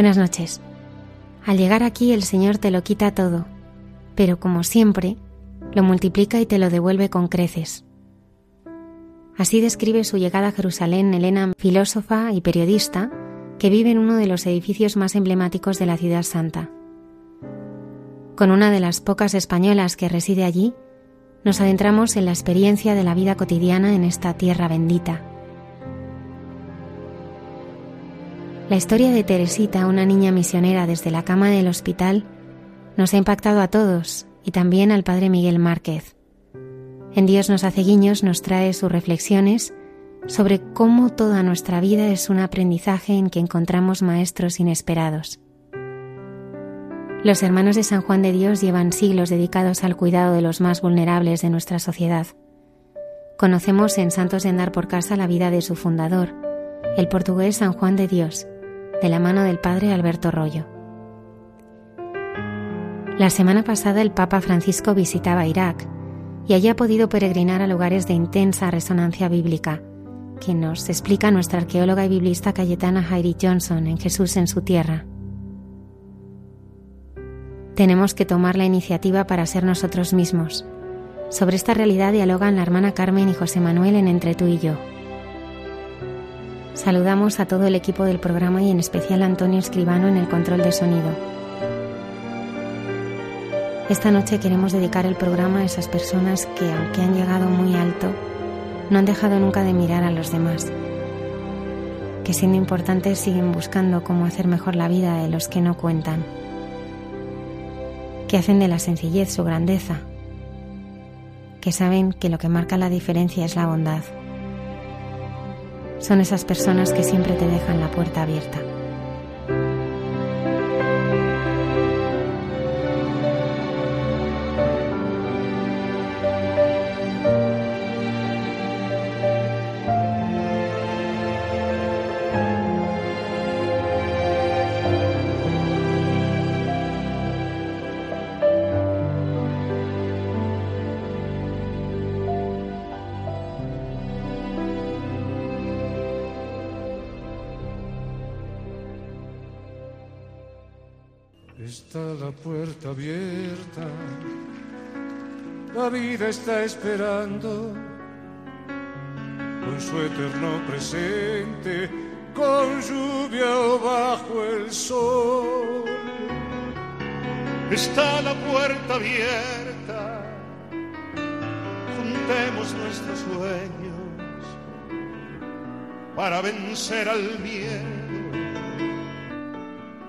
Buenas noches. Al llegar aquí el Señor te lo quita todo, pero como siempre, lo multiplica y te lo devuelve con creces. Así describe su llegada a Jerusalén Elena, filósofa y periodista, que vive en uno de los edificios más emblemáticos de la ciudad santa. Con una de las pocas españolas que reside allí, nos adentramos en la experiencia de la vida cotidiana en esta tierra bendita. La historia de Teresita, una niña misionera desde la cama del hospital, nos ha impactado a todos y también al padre Miguel Márquez. En Dios nos hace guiños nos trae sus reflexiones sobre cómo toda nuestra vida es un aprendizaje en que encontramos maestros inesperados. Los hermanos de San Juan de Dios llevan siglos dedicados al cuidado de los más vulnerables de nuestra sociedad. Conocemos en Santos de Andar por Casa la vida de su fundador, el portugués San Juan de Dios, de la mano del padre Alberto Rollo. La semana pasada el Papa Francisco visitaba Irak y allí ha podido peregrinar a lugares de intensa resonancia bíblica, que nos explica nuestra arqueóloga y biblista Cayetana Jairi Johnson en Jesús en su tierra. Tenemos que tomar la iniciativa para ser nosotros mismos. Sobre esta realidad dialogan la hermana Carmen y José Manuel en Entre tú y yo. Saludamos a todo el equipo del programa y en especial a Antonio Escribano en el control de sonido. Esta noche queremos dedicar el programa a esas personas que, aunque han llegado muy alto, no han dejado nunca de mirar a los demás, que siendo importantes siguen buscando cómo hacer mejor la vida de los que no cuentan, que hacen de la sencillez su grandeza, que saben que lo que marca la diferencia es la bondad son esas personas que siempre te dejan la puerta abierta. Está la puerta abierta, la vida está esperando con su eterno presente, con lluvia o bajo el sol. Está la puerta abierta, juntemos nuestros sueños para vencer al miedo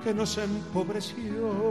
que nos empobreció.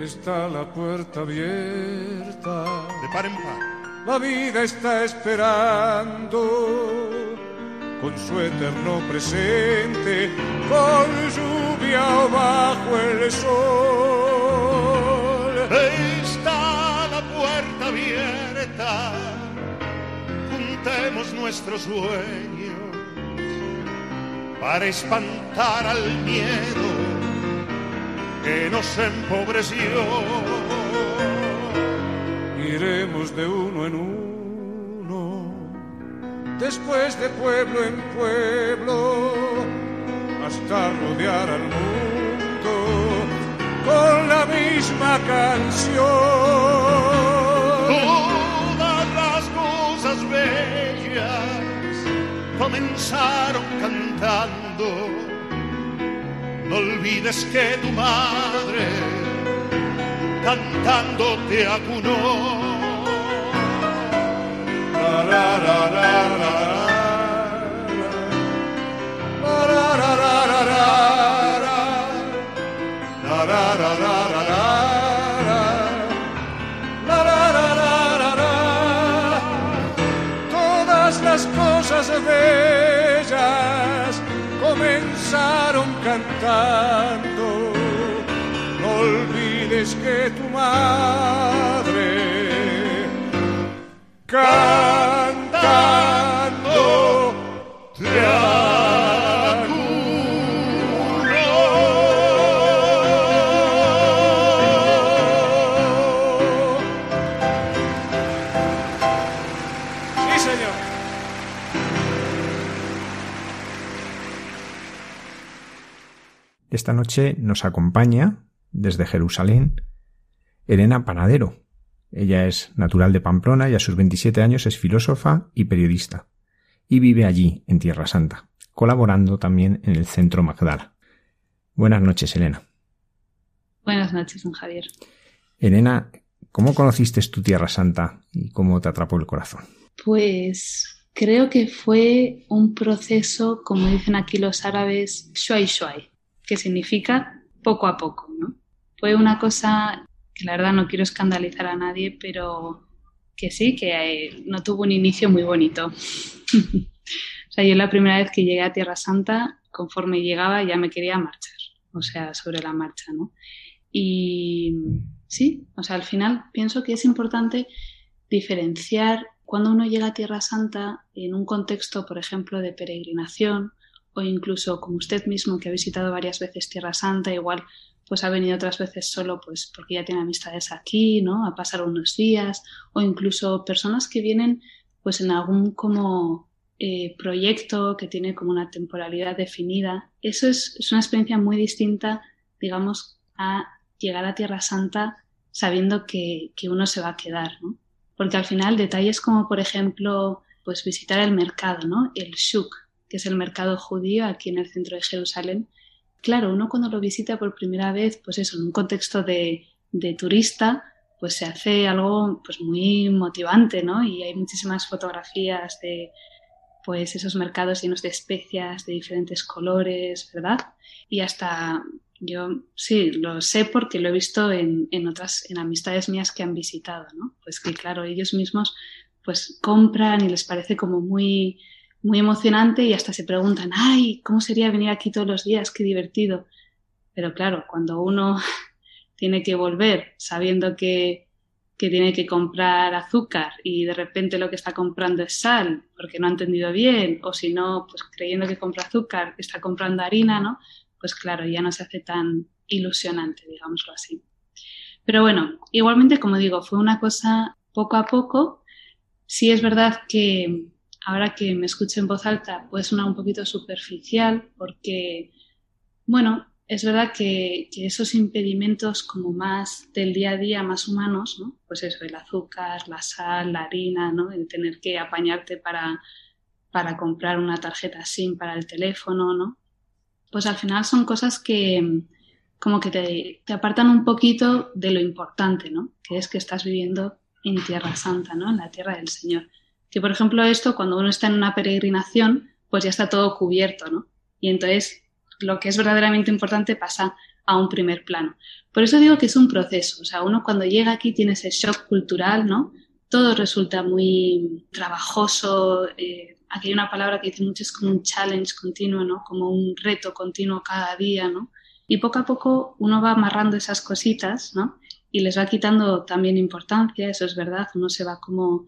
Está la puerta abierta. De par en par. La vida está esperando con su eterno presente, con lluvia o bajo el sol. Está la puerta abierta, juntemos nuestros sueños para espantar al miedo que nos empobreció. Iremos de uno en uno, después de pueblo en pueblo, hasta rodear al mundo con la misma canción. Todas las cosas bellas comenzaron cantando no olvides que tu madre cantando te acunó. Todas las cosas bellas comenzaron cantando. No olvides que tu madre cantando te acunó. Esta noche nos acompaña desde Jerusalén Elena Panadero. Ella es natural de Pamplona y a sus 27 años es filósofa y periodista. Y vive allí, en Tierra Santa, colaborando también en el Centro Magdala. Buenas noches, Elena. Buenas noches, don Javier. Elena, ¿cómo conociste tu Tierra Santa y cómo te atrapó el corazón? Pues creo que fue un proceso, como dicen aquí los árabes, shuai shuai, que significa poco a poco, ¿no? Fue una cosa que la verdad no quiero escandalizar a nadie, pero que sí, que eh, no tuvo un inicio muy bonito. o sea, yo la primera vez que llegué a Tierra Santa, conforme llegaba ya me quería marchar, o sea, sobre la marcha, ¿no? Y sí, o sea, al final pienso que es importante diferenciar cuando uno llega a Tierra Santa en un contexto, por ejemplo, de peregrinación o incluso como usted mismo que ha visitado varias veces Tierra Santa, igual pues ha venido otras veces solo pues porque ya tiene amistades aquí, ¿no? A pasar unos días o incluso personas que vienen pues en algún como eh, proyecto que tiene como una temporalidad definida. Eso es, una experiencia muy distinta, digamos, a llegar a Tierra Santa sabiendo que, que uno se va a quedar. Porque al final detalles como, por ejemplo, pues visitar el mercado, ¿no? El shuk, que es el mercado judío aquí en el centro de Jerusalén. Claro, uno cuando lo visita por primera vez, pues eso, en un contexto de, de turista, pues se hace algo pues muy motivante, ¿no? Y hay muchísimas fotografías de pues esos mercados llenos de especias de diferentes colores, ¿verdad? Y hasta yo sí, lo sé porque lo he visto en, en otras, en amistades mías que han visitado, ¿no? Pues que claro, ellos mismos pues compran y les parece como muy, muy emocionante y hasta se preguntan, ay, ¿cómo sería venir aquí todos los días? Qué divertido. Pero claro, cuando uno tiene que volver sabiendo que, que tiene que comprar azúcar y de repente lo que está comprando es sal porque no ha entendido bien o si no, pues creyendo que compra azúcar está comprando harina, ¿no? Pues claro, ya no se hace tan ilusionante, digámoslo así. Pero bueno, igualmente, como digo, fue una cosa poco a poco. Sí es verdad que ahora que me escucho en voz alta puede sonar un poquito superficial porque, bueno, es verdad que, que, esos impedimentos como más del día a día, más humanos, ¿no? Pues eso, el azúcar, la sal, la harina, ¿no? El tener que apañarte para, para comprar una tarjeta SIM para el teléfono, ¿no? Pues al final son cosas que como que te, te apartan un poquito de lo importante, ¿no? Que es que estás viviendo en Tierra Santa, ¿no? En la tierra del Señor. Que por ejemplo esto, cuando uno está en una peregrinación, pues ya está todo cubierto, ¿no? Y entonces lo que es verdaderamente importante pasa a un primer plano. Por eso digo que es un proceso, o sea, uno cuando llega aquí tiene ese shock cultural, ¿no? Todo resulta muy trabajoso, eh, aquí hay una palabra que dice mucho, es como un challenge continuo, ¿no? Como un reto continuo cada día, ¿no? Y poco a poco uno va amarrando esas cositas, ¿no? Y les va quitando también importancia, eso es verdad, uno se va como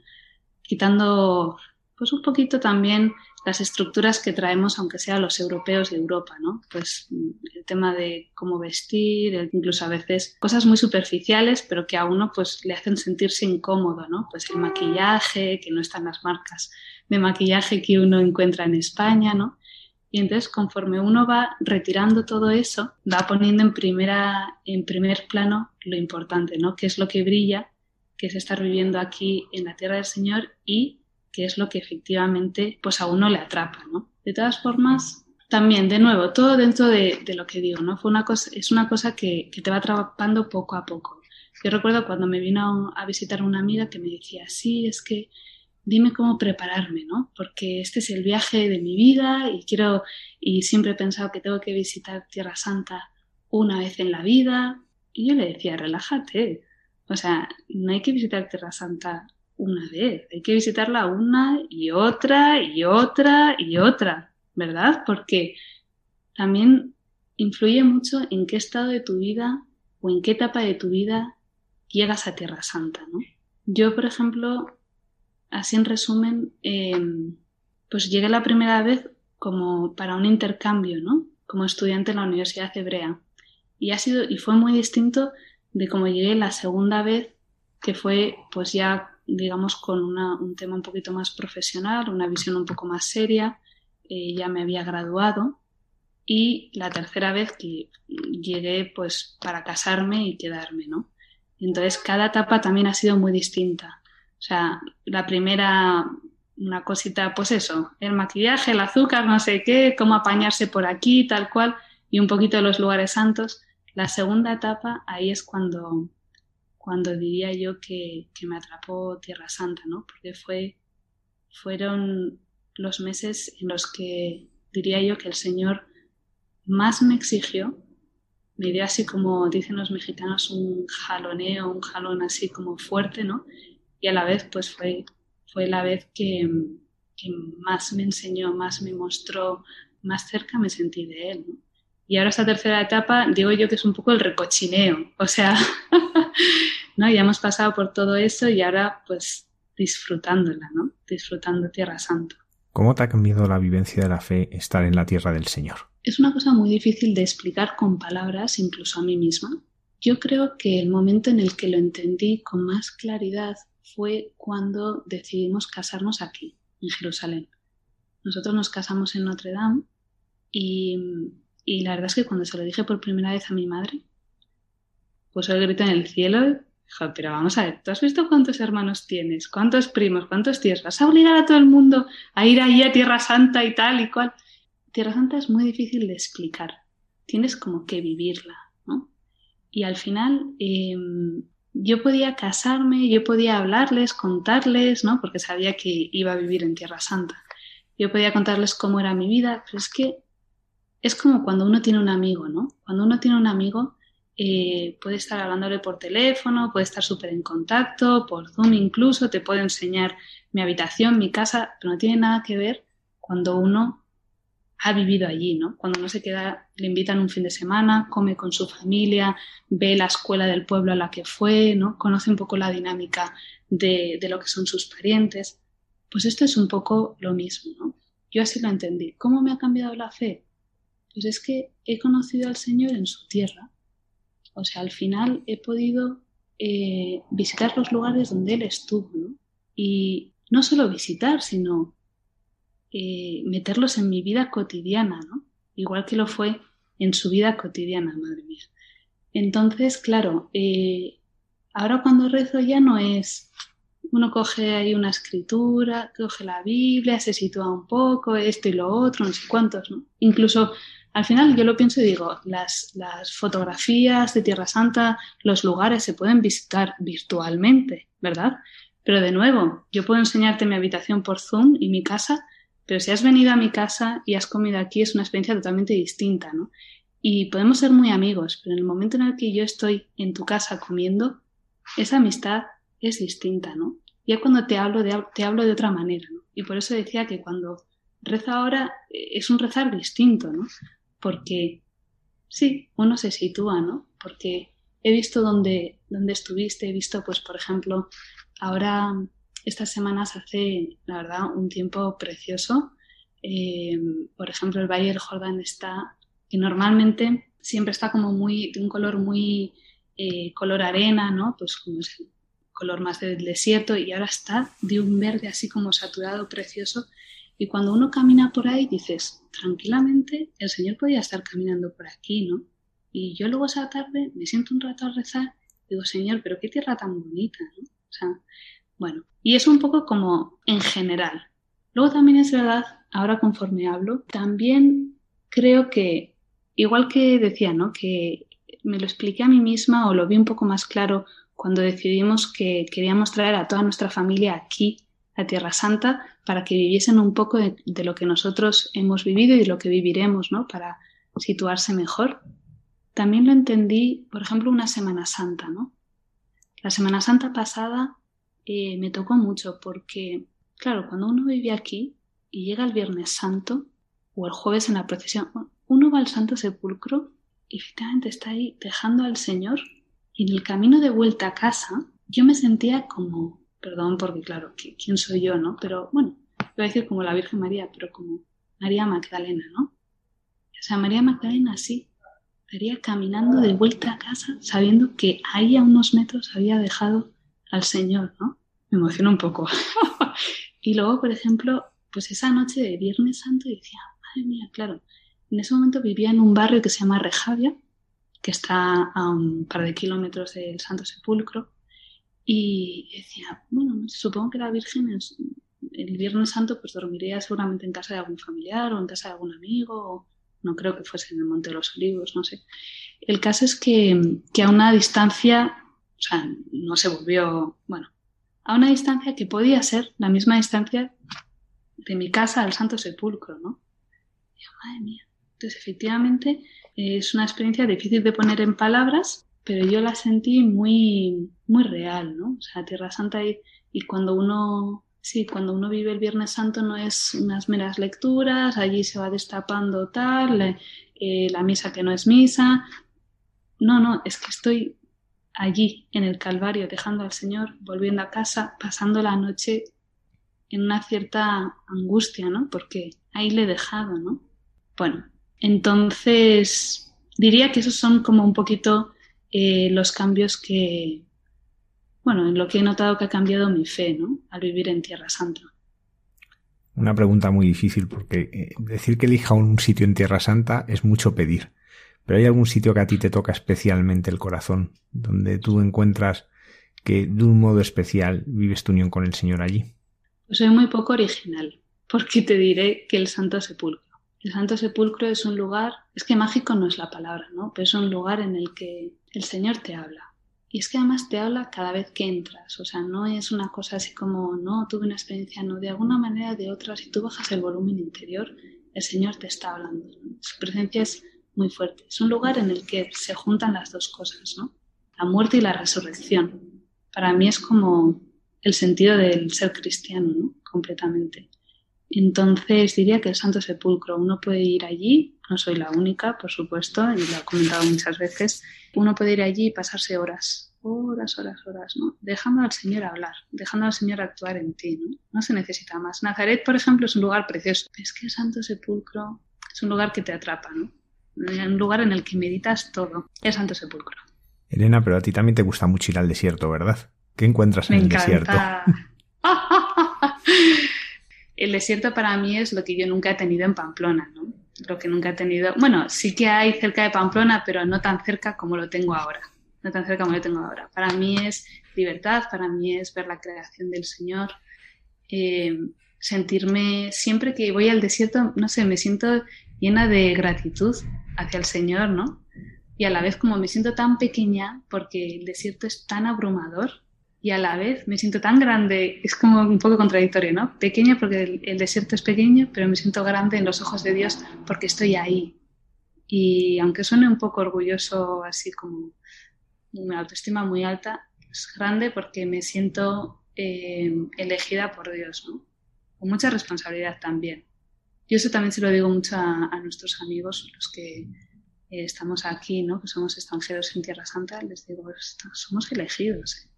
quitando pues un poquito también las estructuras que traemos, aunque sea los europeos de Europa, ¿no? Pues mm, el tema de cómo vestir, incluso a veces cosas muy superficiales, pero que a uno pues le hacen sentirse incómodo, ¿no? Pues el maquillaje, que no están las marcas de maquillaje que uno encuentra en España, ¿no? Y entonces, conforme uno va retirando todo eso, va poniendo en, primera, en primer plano lo importante, ¿no? Que es lo que brilla, que es estar viviendo aquí en la tierra del Señor y que es lo que efectivamente pues a uno le atrapa, ¿no? De todas formas, también, de nuevo, todo dentro de, lo que digo, ¿no? Fue una cosa, es una cosa que, te va atrapando poco a poco. Yo recuerdo cuando me vino a visitar una amiga que me decía, sí, es que dime cómo prepararme, ¿no? Porque este es el viaje de mi vida y quiero, y siempre he pensado que tengo que visitar Tierra Santa una vez en la vida. Y yo le decía, relájate. O sea, no hay que visitar Tierra Santa una vez, hay que visitarla una y otra y otra y otra, ¿verdad? Porque también influye mucho en qué estado de tu vida o en qué etapa de tu vida llegas a Tierra Santa, ¿no? Yo, por ejemplo, así en resumen, em, pues llegué la primera vez como para un intercambio, ¿no? Como estudiante en la Universidad Hebrea. Y ha sido, y fue muy distinto de cómo llegué la segunda vez, que fue pues ya digamos, con un tema un poquito más profesional, una visión un poco más seria. Eh, ya me había graduado y la tercera vez que llegué pues para casarme y quedarme, ¿no? Entonces cada etapa también ha sido muy distinta. O sea, la primera, una cosita, pues eso, el maquillaje, el azúcar, no sé qué, cómo apañarse por aquí, tal cual, y un poquito de los lugares santos. La segunda etapa, ahí es cuando, cuando diría yo que, me atrapó Tierra Santa, ¿no? Porque fue, fueron los meses en los que diría yo que el Señor más me exigió, me dio así como dicen los mexicanos un jaloneo, un jalón así como fuerte, ¿no? Y a la vez pues fue, fue la vez que, que más me enseñó, más me mostró, más cerca me sentí de Él, ¿no? Y ahora esta tercera etapa, digo yo que es un poco el recochineo, o sea, ¿no? Ya hemos pasado por todo eso y ahora pues disfrutándola, ¿no? Disfrutando Tierra Santa. ¿Cómo te ha cambiado la vivencia de la fe estar en la tierra del Señor? Es una cosa muy difícil de explicar con palabras, incluso a mí misma. Yo creo que el momento en el que lo entendí con más claridad fue cuando decidimos casarnos aquí, en Jerusalén. Nosotros nos casamos en Notre Dame y y la verdad es que cuando se lo dije por primera vez a mi madre, puso el grito en el cielo. Dijo, pero vamos a ver, ¿tú has visto cuántos hermanos tienes? ¿Cuántos primos? ¿Cuántos tíos? ¿Vas a obligar a todo el mundo a ir ahí a Tierra Santa y tal y cual? Tierra Santa es muy difícil de explicar. Tienes como que vivirla, ¿no? Y al final em, yo podía casarme, yo podía hablarles, contarles, ¿no? Porque sabía que iba a vivir en Tierra Santa. Yo podía contarles cómo era mi vida, pero es que es como cuando uno tiene un amigo, ¿no? Cuando uno tiene un amigo, eh, puede estar hablándole por teléfono, puede estar súper en contacto, por Zoom incluso, te puede enseñar mi habitación, mi casa, pero no tiene nada que ver cuando uno ha vivido allí, ¿no? Cuando uno se queda, le invitan un fin de semana, come con su familia, ve la escuela del pueblo a la que fue, ¿no? Conoce un poco la dinámica de, de lo que son sus parientes. Pues esto es un poco lo mismo, ¿no? Yo así lo entendí. ¿Cómo me ha cambiado la fe? Pues es que he conocido al Señor en su tierra. O sea, al final he podido eh, visitar los lugares donde Él estuvo, ¿no? Y no solo visitar, sino eh, meterlos en mi vida cotidiana, ¿no? Igual que lo fue en su vida cotidiana, madre mía. Entonces, claro, eh, ahora cuando rezo ya no es uno coge ahí una escritura, coge la Biblia, se sitúa un poco, esto y lo otro, no sé cuántos, ¿no? Incluso al final yo lo pienso y digo, las, las fotografías de Tierra Santa, los lugares se pueden visitar virtualmente, ¿verdad? Pero de nuevo, yo puedo enseñarte mi habitación por Zoom y mi casa, pero si has venido a mi casa y has comido aquí es una experiencia totalmente distinta, ¿no? Y podemos ser muy amigos, pero en el momento en el que yo estoy en tu casa comiendo, esa amistad es distinta, ¿no? Ya cuando te hablo de, te hablo de otra manera, ¿no? Y por eso decía que cuando rezo ahora eh, es un rezar distinto, ¿no? Porque sí, uno se sitúa, ¿no? Porque he visto dónde, dónde estuviste, he visto, pues, por ejemplo, ahora estas semanas hace, la verdad, un tiempo precioso. eh, por ejemplo, el Valle del Jordán está, que normalmente siempre está como muy, de un color muy eh, color arena, ¿no? Pues como es el color más del desierto y ahora está de un verde así como saturado, precioso. Y cuando uno camina por ahí dices, tranquilamente, el Señor podía estar caminando por aquí, ¿no? Y yo luego esa tarde me siento un rato a rezar digo, Señor, pero qué tierra tan bonita, ¿no? O sea, bueno, y es un poco como en general. Luego también es verdad, ahora conforme hablo, también creo que, igual que decía, ¿no? Que me lo expliqué a mí misma o lo vi un poco más claro cuando decidimos que queríamos traer a toda nuestra familia aquí, a Tierra Santa, para que viviesen un poco de, lo que nosotros hemos vivido y lo que viviremos, ¿no? Para situarse mejor. También lo entendí, por ejemplo, una Semana Santa, ¿no? La Semana Santa pasada eh, me tocó mucho porque, claro, cuando uno vive aquí y llega el Viernes Santo o el jueves en la procesión, uno va al Santo Sepulcro y efectivamente está ahí dejando al Señor y en el camino de vuelta a casa yo me sentía como, perdón porque claro, ¿quién soy yo, no? Pero bueno, voy a decir como la Virgen María, pero como María Magdalena, ¿no? O sea, María Magdalena sí, estaría caminando de vuelta a casa sabiendo que ahí a unos metros había dejado al Señor, ¿no? Me emociona un poco. y luego, por ejemplo, pues esa noche de Viernes Santo decía, madre mía, claro, en ese momento vivía en un barrio que se llama Rejavia, que está a un par de kilómetros del Santo Sepulcro, y decía, bueno, supongo que la Virgen el Viernes Santo pues dormiría seguramente en casa de algún familiar o en casa de algún amigo, no creo que fuese en el Monte de los Olivos, no sé. El caso es que, que a una distancia o sea, no se volvió, bueno, a una distancia que podía ser la misma distancia de mi casa al Santo Sepulcro, ¿no? Y madre mía. Entonces, efectivamente, es una experiencia difícil de poner en palabras, pero yo la sentí muy, muy real, ¿no? O sea, Tierra Santa y, y cuando uno, sí, cuando uno vive el Viernes Santo no es unas meras lecturas, allí se va destapando tal, eh, la misa que no es misa. No, no, es que estoy allí en el Calvario, dejando al Señor, volviendo a casa, pasando la noche en una cierta angustia, ¿no? Porque ahí le he dejado, ¿no? Bueno, entonces diría que esos son como un poquito eh, los cambios que, bueno, en lo que he notado que ha cambiado mi fe, ¿no? Al vivir en Tierra Santa. Una pregunta muy difícil porque eh, decir que elija un sitio en Tierra Santa es mucho pedir. Pero hay algún sitio que a ti te toca especialmente el corazón, donde tú encuentras que de un modo especial vives tu unión con el Señor allí. Pues soy muy poco original, porque te diré que el Santo Sepulcro. El Santo Sepulcro es un lugar, es que mágico no es la palabra, ¿no? Pero es un lugar en el que el Señor te habla. Y es que además te habla cada vez que entras, o sea, no es una cosa así como, no, tuve una experiencia, no, de alguna manera o de otra, si tú bajas el volumen interior, el Señor te está hablando. Su presencia es muy fuerte. Es un lugar en el que se juntan las dos cosas, ¿no? La muerte y la resurrección. Para mí es como el sentido del ser cristiano, ¿no? Completamente. Entonces diría que el Santo Sepulcro, uno puede ir allí, no soy la única, por supuesto, y lo he comentado muchas veces, uno puede ir allí y pasarse horas, horas, horas, horas, ¿no? Dejando al Señor hablar, dejando al Señor actuar en ti, ¿no? No se necesita más. Nazaret, por ejemplo, es un lugar precioso. Es que el Santo Sepulcro es un lugar que te atrapa, ¿no? un lugar en el que meditas todo, el Santo Sepulcro. Elena, pero a ti también te gusta mucho ir al desierto, ¿verdad? ¿Qué encuentras en el desierto? el desierto para mí es lo que yo nunca he tenido en Pamplona. Lo que nunca he tenido. Bueno, sí que hay cerca de Pamplona, pero no tan cerca como lo tengo ahora. No tan cerca como lo tengo ahora. Para mí es libertad, para mí es ver la creación del Señor, eh, sentirme siempre que voy al desierto, no sé, me siento llena de gratitud hacia el Señor, ¿no? Y a la vez como me siento tan pequeña porque el desierto es tan abrumador y a la vez me siento tan grande, es como un poco contradictorio, ¿no? Pequeña porque el, desierto es pequeño, pero me siento grande en los ojos de Dios porque estoy ahí. Y aunque suene un poco orgulloso, así como una autoestima muy alta, es grande porque me siento eh, elegida por Dios, ¿no? Con mucha responsabilidad también. Yo eso también se lo digo mucho a, nuestros amigos, los que eh, estamos aquí, ¿no? que somos extranjeros en Tierra Santa, les digo, somos elegidos. ¿eh?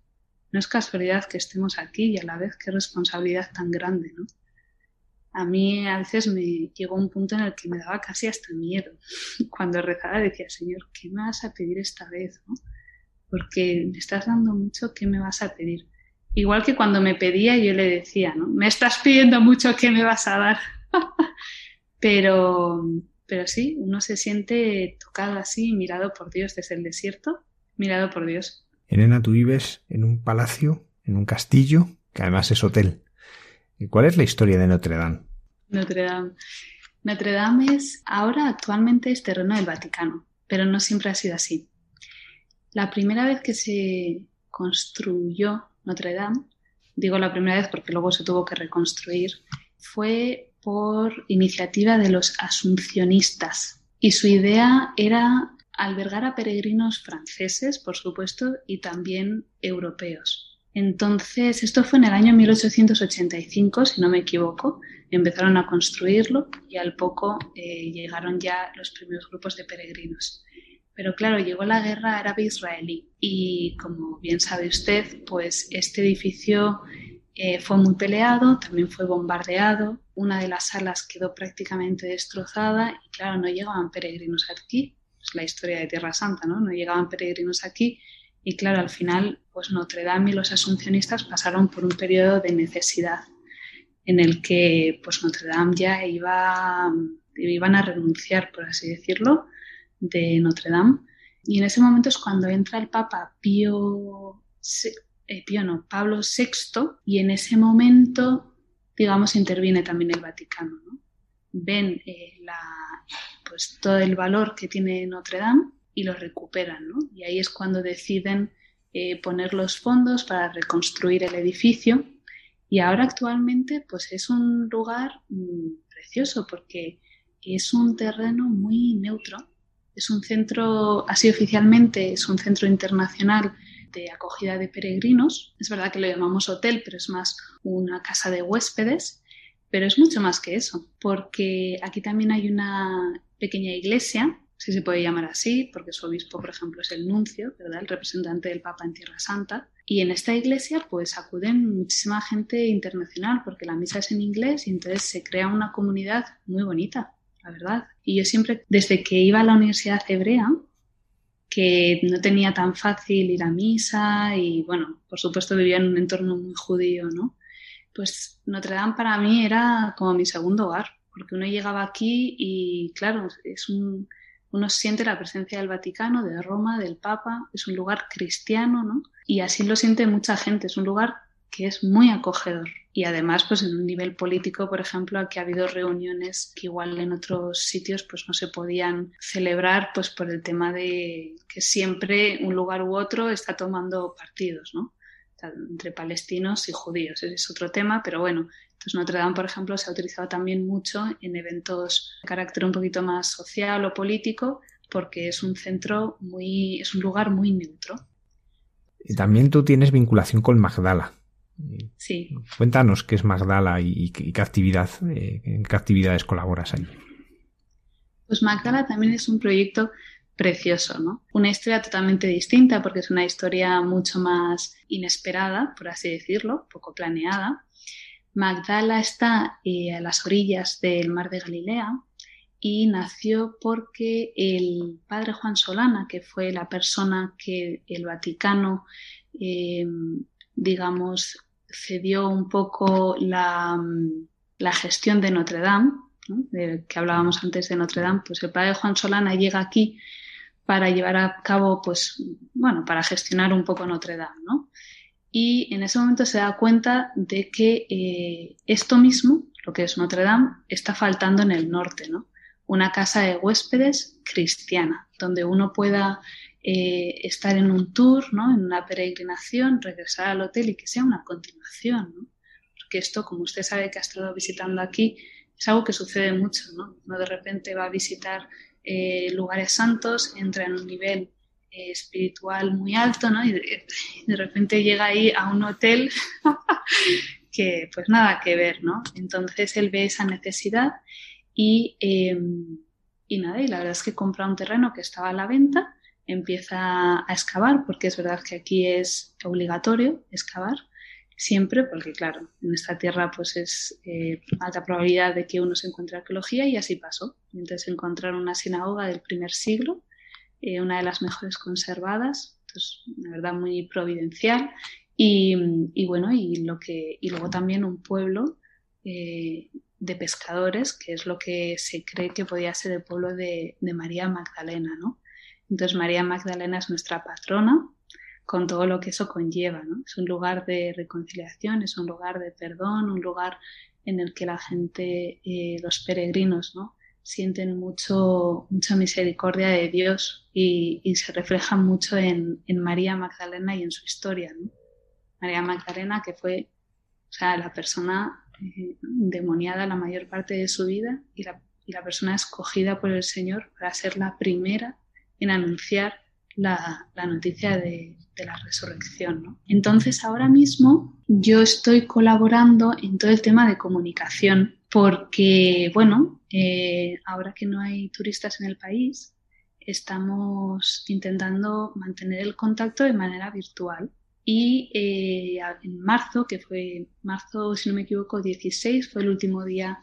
No es casualidad que estemos aquí y a la vez qué responsabilidad tan grande. ¿no? a mí a veces me llegó un punto en el que me daba casi hasta miedo. Cuando rezaba decía, Señor, ¿qué me vas a pedir esta vez? Porque me estás dando mucho, ¿qué me vas a pedir? Igual que cuando me pedía yo le decía, ¿no? Me estás pidiendo mucho, ¿qué me vas a dar? pero, pero sí, uno se siente tocado así, mirado por Dios desde el desierto, mirado por Dios. Elena, tú vives en un palacio, en un castillo, que además es hotel. ¿Y cuál es la historia de Notre Dame? Notre Dame. Notre Dame es, ahora actualmente es terreno del Vaticano, pero no siempre ha sido así. La primera vez que se construyó Notre Dame, digo la primera vez porque luego se tuvo que reconstruir, fue por iniciativa de los asuncionistas y su idea era albergar a peregrinos franceses, por supuesto, y también europeos. Entonces, esto fue en el año 1885, si no me equivoco, empezaron a construirlo y al poco eh, llegaron ya los primeros grupos de peregrinos. Pero claro, llegó la guerra árabe-israelí y como bien sabe usted, pues este edificio eh, fue muy peleado, también fue bombardeado, una de las salas quedó prácticamente destrozada y claro, no llegaban peregrinos aquí, la historia de Tierra Santa, ¿no? No llegaban peregrinos aquí y claro, al final, pues Notre Dame y los asuncionistas pasaron por un periodo de necesidad en el que pues Notre Dame ya iba, iban a renunciar, por así decirlo, de Notre Dame. Y en ese momento es cuando entra el Papa Pío, eh, Pío no, Pablo VI y en ese momento, digamos, interviene también el Vaticano. ¿no? Ven eh, la, pues, todo el valor que tiene Notre Dame y lo recuperan. ¿no? Y ahí es cuando deciden eh, poner los fondos para reconstruir el edificio. Y ahora actualmente pues es un lugar mm, precioso porque es un terreno muy neutro. Es un centro, así oficialmente, es un centro internacional de acogida de peregrinos. Es verdad que lo llamamos hotel, pero es más una casa de huéspedes. Pero es mucho más que eso, porque aquí también hay una pequeña iglesia si se puede llamar así, porque su obispo, por ejemplo, es el nuncio, ¿verdad? El representante del Papa en Tierra Santa. Y en esta iglesia, pues acuden muchísima gente internacional, porque la misa es en inglés y entonces se crea una comunidad muy bonita, la verdad. Y yo siempre, desde que iba a la Universidad Hebrea, que no tenía tan fácil ir a misa y, bueno, por supuesto vivía en un entorno muy judío, ¿no? Pues Notre Dame para mí era como mi segundo hogar, porque uno llegaba aquí y, claro, es un, uno siente la presencia del Vaticano, de Roma, del Papa, es un lugar cristiano, ¿no? Y así lo siente mucha gente, es un lugar que es muy acogedor. Y además, pues en un nivel político, por ejemplo, aquí ha habido reuniones que igual en otros sitios pues no se podían celebrar pues por el tema de que siempre un lugar u otro está tomando partidos, ¿no? entre palestinos y judíos. Ese es otro tema, pero bueno, pues Notre Dame, por ejemplo, se ha utilizado también mucho en eventos de carácter un poquito más social o político, porque es un centro muy, es un lugar muy neutro. Y también tú tienes vinculación con Magdala. Sí. Cuéntanos qué es Magdala y, qué actividad, eh, en qué actividades colaboras ahí. Pues Magdala también es un proyecto precioso, ¿no? Una historia totalmente distinta porque es una historia mucho más inesperada, por así decirlo, poco planeada, Magdala está eh, a las orillas del mar de Galilea y nació porque el padre Juan Solana, que fue la persona que el Vaticano, eh, digamos, cedió un poco la, gestión de Notre Dame, que hablábamos antes de Notre Dame, pues el padre Juan Solana llega aquí para llevar a cabo, pues, bueno, para gestionar un poco Notre Dame, ¿no? Y en ese momento se da cuenta de que eh, esto mismo, lo que es Notre Dame, está faltando en el norte, ¿no? Una casa de huéspedes cristiana, donde uno pueda eh, estar en un tour, ¿no? En una peregrinación, regresar al hotel y que sea una continuación, ¿no? Porque esto, como usted sabe que ha estado visitando aquí, es algo que sucede mucho, ¿no? Uno de repente va a visitar eh, lugares santos, entra en un nivel espiritual muy alto, ¿no? Y de, repente llega ahí a un hotel que pues nada que ver, ¿no? Entonces él ve esa necesidad y, em, y nada, y la verdad es que compra un terreno que estaba a la venta, empieza a excavar, porque es verdad que aquí es obligatorio excavar, siempre, porque claro, en esta tierra pues es eh, alta probabilidad de que uno se encuentre arqueología y así pasó. Entonces encontraron una sinagoga del primer siglo, eh, una de las mejores conservadas, entonces, la verdad muy providencial y, bueno, y, lo que, y luego también un pueblo eh, de pescadores, que es lo que se cree que podía ser el pueblo de, de María Magdalena, ¿no? Entonces María Magdalena es nuestra patrona, con todo lo que eso conlleva. ¿no? Es un lugar de reconciliación, es un lugar de perdón, un lugar en el que la gente, eh, los peregrinos, ¿no? Sienten mucho, mucha misericordia de Dios y, se refleja mucho en, María Magdalena y en su historia. ¿no? María Magdalena, que fue o sea, la persona eh, demoniada la mayor parte de su vida y la, y la persona escogida por el Señor para ser la primera en anunciar la, noticia de, la resurrección. Entonces, ahora mismo yo estoy colaborando en todo el tema de comunicación porque, bueno, eh, ahora que no hay turistas en el país, estamos intentando mantener el contacto de manera virtual. Y eh, en marzo, que fue marzo, si no me equivoco, 16, fue el último día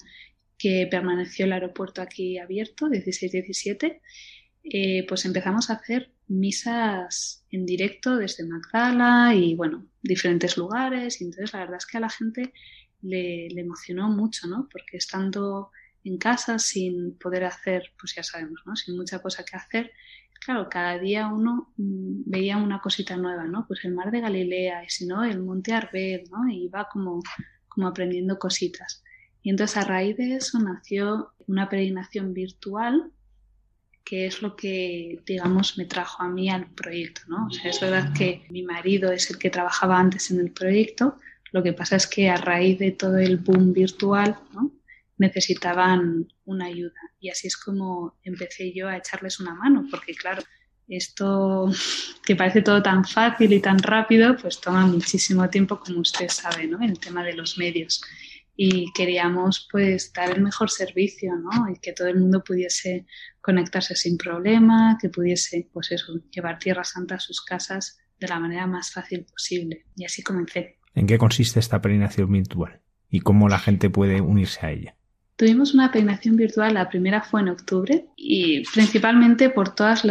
que permaneció el aeropuerto aquí abierto, 16-17, eh, pues empezamos a hacer misas en directo desde Magdala y bueno, diferentes lugares. Y entonces la verdad es que a la gente le, emocionó mucho, ¿no? Porque estando en casa sin poder hacer, pues ya sabemos, ¿no? Sin mucha cosa que hacer, claro, cada día uno mm, veía una cosita nueva, ¿no? Pues el mar de Galilea y si no, el monte Arbed, ¿no? Y iba como, como aprendiendo cositas. Y entonces a raíz de eso nació una peregrinación virtual que es lo que, digamos, me trajo a mí al proyecto, ¿no? O sea, es verdad que mi marido es el que trabajaba antes en el proyecto, lo que pasa es que a raíz de todo el boom virtual, necesitaban una ayuda. Y así es como empecé yo a echarles una mano, porque claro, esto que parece todo tan fácil y tan rápido, pues toma muchísimo tiempo, como usted sabe, ¿no? El tema de los medios y queríamos pues dar el mejor servicio, ¿no? Y que todo el mundo pudiese conectarse sin problema, que pudiese pues eso, llevar Tierra Santa a sus casas de la manera más fácil posible. Y así comencé. ¿En qué consiste esta peregrinación virtual? ¿Y cómo la gente puede unirse a ella? Tuvimos una peregrinación virtual, la primera fue en octubre y principalmente por todas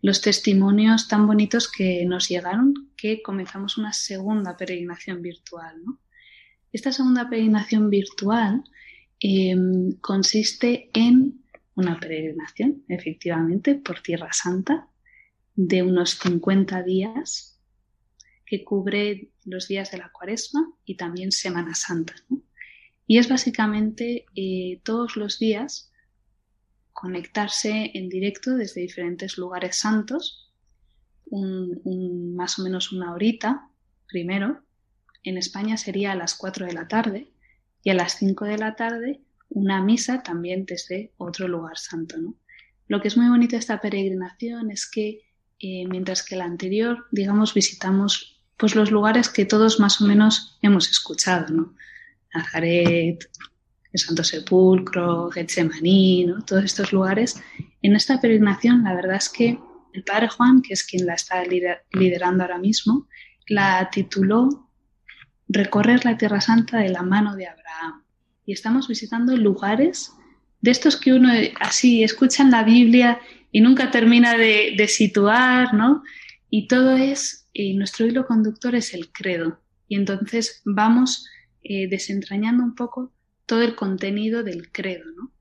los testimonios tan bonitos que nos llegaron que comenzamos una segunda peregrinación virtual, ¿no? Esta segunda peregrinación virtual em, consiste en una peregrinación, efectivamente, por Tierra Santa, de unos 50 días, que cubre los días de la cuaresma y también Semana Santa. Y es básicamente eh, todos los días conectarse en directo desde diferentes lugares santos, más o menos una horita primero, en España sería a las 4 de la tarde y a las 5 de la tarde una misa también desde otro lugar santo. ¿no? Lo que es muy bonito de esta peregrinación es que eh, mientras que la anterior, digamos, visitamos pues los lugares que todos más o menos hemos escuchado, ¿no? Nazaret, el Santo Sepulcro, Getsemaní, ¿no? todos estos lugares. En esta peregrinación, la verdad es que el Padre Juan, que es quien la está liderando ahora mismo, la tituló recorrer la Tierra Santa de la mano de Abraham. Y estamos visitando lugares de estos que uno así escucha en la Biblia y nunca termina de, situar, ¿no? Y todo es, y nuestro hilo conductor es el credo. Y entonces vamos eh, desentrañando un poco todo el contenido del credo, ¿no?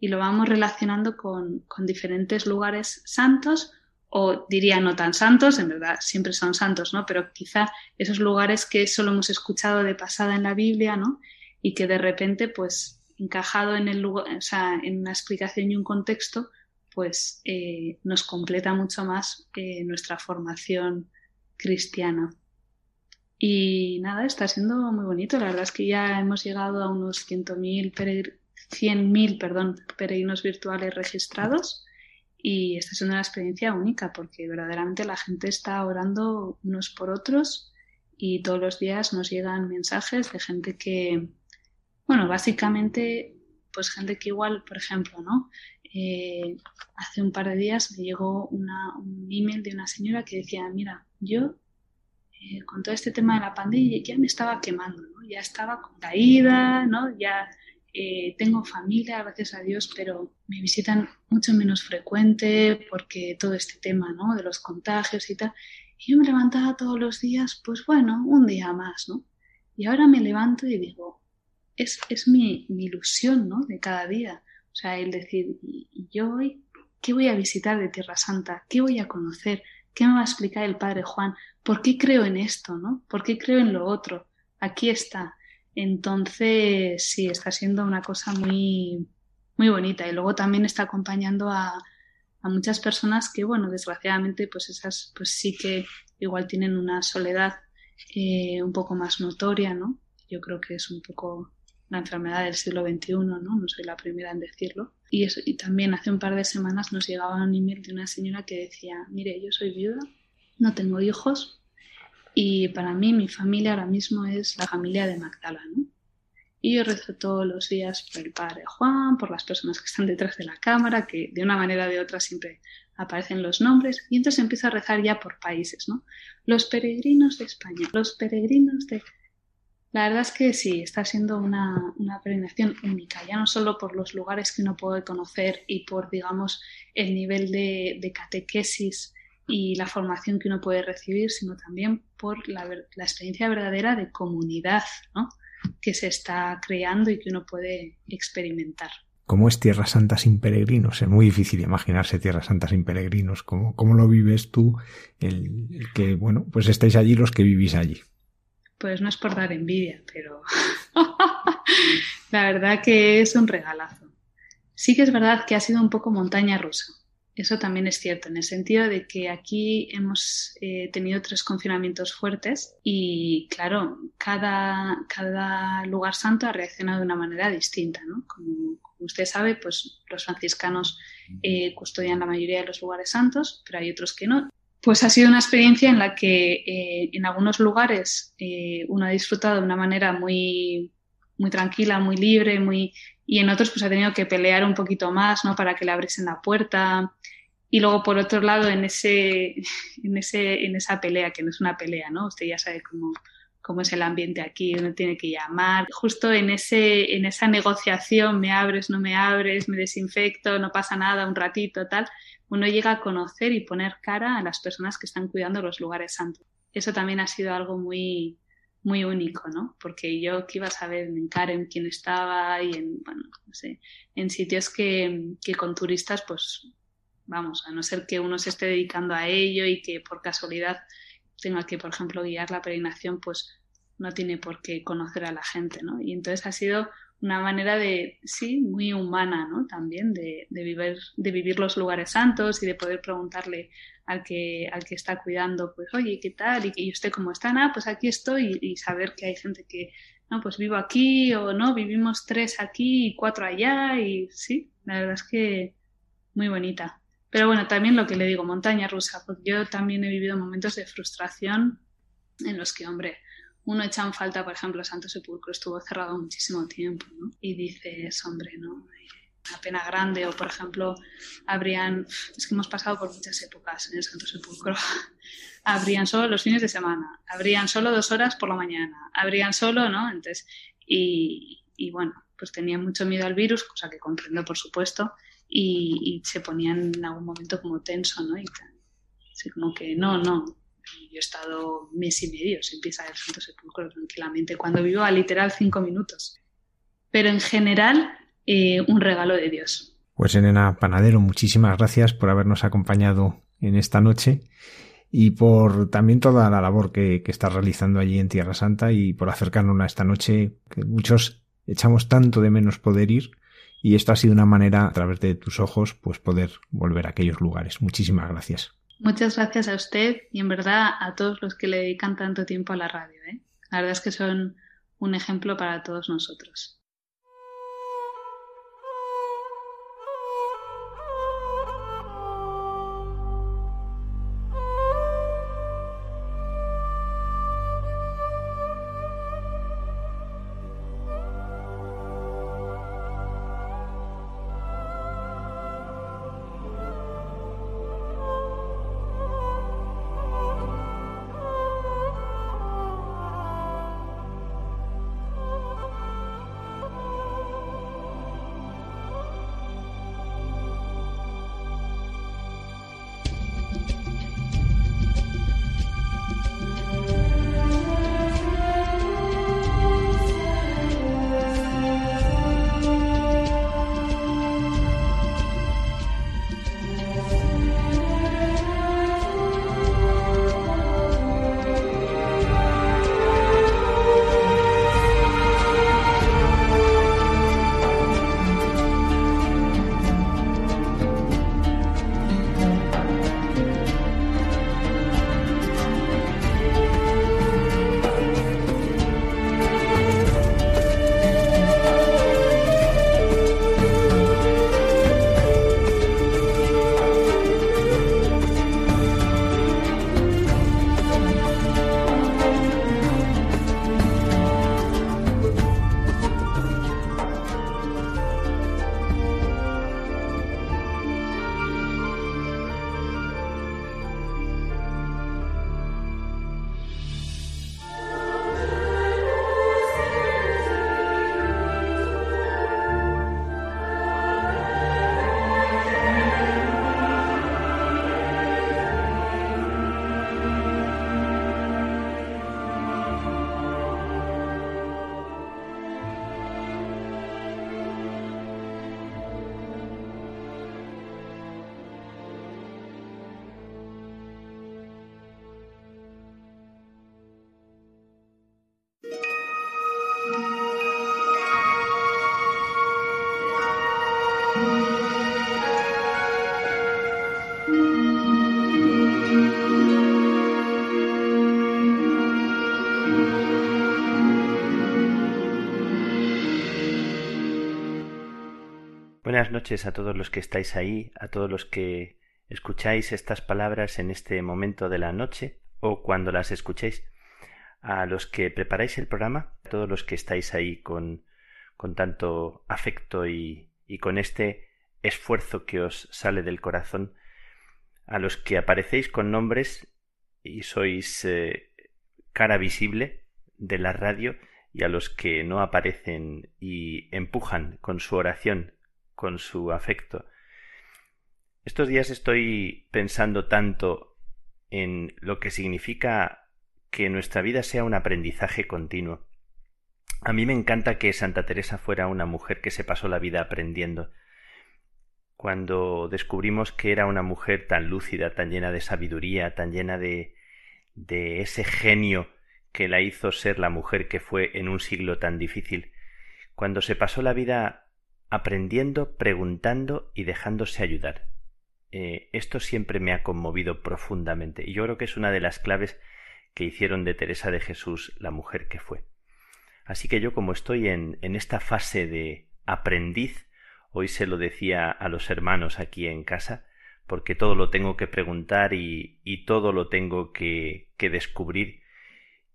Y lo vamos relacionando con, con diferentes lugares santos o diría no tan santos, en verdad siempre son santos, ¿no? Pero quizá esos lugares que solo hemos escuchado de pasada en la Biblia, ¿no? Y que de repente, pues, encajado en el lugar, o sea, en una explicación y un contexto, pues eh, nos completa mucho más eh, nuestra formación cristiana. Y nada, está siendo muy bonito. La verdad es que ya hemos llegado a unos 100.000 100.000 perdón, peregrinos virtuales registrados y esta es una experiencia única porque verdaderamente la gente está orando unos por otros y todos los días nos llegan mensajes de gente que, bueno, básicamente, pues gente que igual, por ejemplo, ¿no? Eh, hace un par de días me llegó un email de una señora que decía, mira, yo eh, con todo este tema de la pandemia ya me estaba quemando, ya estaba caída, ¿no? ya eh, tengo familia, gracias a Dios, pero me visitan mucho menos frecuente porque todo este tema ¿no? de los contagios y tal. Y yo me levantaba todos los días, pues bueno, un día más, ¿no? Y ahora me levanto y digo, es, es mi, mi ilusión, ¿no? De cada día. O sea, el decir, ¿y yo hoy qué voy a visitar de Tierra Santa? ¿Qué voy a conocer? ¿Qué me va a explicar el Padre Juan? ¿Por qué creo en esto, no? ¿Por qué creo en lo otro? Aquí está. Entonces, sí, está siendo una cosa muy, muy bonita. Y luego también está acompañando a, a muchas personas que, bueno, desgraciadamente, pues esas, pues sí que igual tienen una soledad eh, un poco más notoria, ¿no? Yo creo que es un poco la enfermedad del siglo XXI, ¿no? No soy la primera en decirlo. Y, eso, y también hace un par de semanas nos llegaba un email de una señora que decía, mire, yo soy viuda, no tengo hijos y para mí mi familia ahora mismo es la familia de Magdala. Y yo rezo todos los días por el padre Juan, por las personas que están detrás de la cámara, que de una manera o de otra siempre aparecen los nombres, y entonces empiezo a rezar ya por países, ¿no? Los peregrinos de España, los peregrinos de... La verdad es que sí, está siendo una, una peregrinación única, ya no solo por los lugares que uno puede conocer y por, digamos, el nivel de, de catequesis y la formación que uno puede recibir, sino también por la, la experiencia verdadera de comunidad, ¿no? que se está creando y que uno puede experimentar. ¿Cómo es Tierra Santa sin peregrinos? Es muy difícil imaginarse Tierra Santa sin peregrinos. ¿Cómo, cómo lo vives tú? El, el, que, bueno, pues estáis allí los que vivís allí. Pues no es por dar envidia, pero la verdad que es un regalazo. Sí que es verdad que ha sido un poco montaña rusa. Eso también es cierto, en el sentido de que aquí hemos eh, tenido tres confinamientos fuertes y, claro, cada, cada lugar santo ha reaccionado de una manera distinta. ¿no? Como, como usted sabe, pues los franciscanos eh, custodian la mayoría de los lugares santos, pero hay otros que no. Pues ha sido una experiencia en la que eh, en algunos lugares eh, uno ha disfrutado de una manera muy, muy tranquila, muy libre, muy y en otros pues ha tenido que pelear un poquito más, ¿no? Para que le abriesen la puerta. Y luego, por otro lado, en, ese, en, ese, en esa pelea, que no es una pelea, ¿no? Usted ya sabe cómo, cómo es el ambiente aquí, uno tiene que llamar. Justo en, ese, en esa negociación, me abres, no me abres, me desinfecto, no pasa nada, un ratito, tal, uno llega a conocer y poner cara a las personas que están cuidando los lugares santos. Eso también ha sido algo muy, muy único, ¿no? Porque yo que iba a saber en Karen quién estaba y en, bueno, no sé, en sitios que, que con turistas, pues, vamos, a no ser que uno se esté dedicando a ello y que por casualidad tenga que, por ejemplo, guiar la peregrinación, pues no tiene por qué conocer a la gente, ¿no? Y entonces ha sido una manera de, sí, muy humana, ¿no? También de, de, vivir, de vivir los lugares santos y de poder preguntarle al que, al que está cuidando, pues, oye, ¿qué tal? Y esté como están, ah, pues aquí estoy y, y, saber que hay gente que, no, pues vivo aquí o no, vivimos tres aquí y cuatro allá y sí, la verdad es que muy bonita. Pero bueno, también lo que le digo, montaña rusa, porque yo también he vivido momentos de frustración en los que, hombre, uno echa en falta, por ejemplo, Santo Sepulcro estuvo cerrado muchísimo tiempo, ¿no? Y dices, hombre, ¿no? Una pena grande, o por ejemplo, habrían, es que hemos pasado por muchas épocas en el Santo Sepulcro, habrían solo los fines de semana, habrían solo dos horas por la mañana, habrían solo, ¿no? Entonces, y, y bueno, pues tenía mucho miedo al virus, cosa que comprendo, por supuesto, y, y se ponían en algún momento como tenso, ¿no? Y así como que no, no, yo he estado mes y medio sin pisar el Santo Sepulcro tranquilamente, cuando vivo a literal cinco minutos. Pero en general, eh, un regalo de Dios. Pues Elena Panadero, muchísimas gracias por habernos acompañado en esta noche y por también toda la labor que, que estás realizando allí en Tierra Santa y por acercarnos a esta noche que muchos echamos tanto de menos poder ir y esto ha sido una manera a través de tus ojos pues poder volver a aquellos lugares. Muchísimas gracias. Muchas gracias a usted y en verdad a todos los que le dedican tanto tiempo a la radio. ¿eh? La verdad es que son un ejemplo para todos nosotros. Buenas noches a todos los que estáis ahí, a todos los que escucháis estas palabras en este momento de la noche o cuando las escuchéis, a los que preparáis el programa, a todos los que estáis ahí con, con tanto afecto y, y con este esfuerzo que os sale del corazón, a los que aparecéis con nombres y sois eh, cara visible de la radio y a los que no aparecen y empujan con su oración, con su afecto. Estos días estoy pensando tanto en lo que significa que nuestra vida sea un aprendizaje continuo. A mí me encanta que Santa Teresa fuera una mujer que se pasó la vida aprendiendo. Cuando descubrimos que era una mujer tan lúcida, tan llena de sabiduría, tan llena de, de ese genio que la hizo ser la mujer que fue en un siglo tan difícil, cuando se pasó la vida aprendiendo, preguntando y dejándose ayudar. Eh, esto siempre me ha conmovido profundamente y yo creo que es una de las claves que hicieron de Teresa de Jesús la mujer que fue. Así que yo como estoy en, en esta fase de aprendiz, hoy se lo decía a los hermanos aquí en casa, porque todo lo tengo que preguntar y, y todo lo tengo que, que descubrir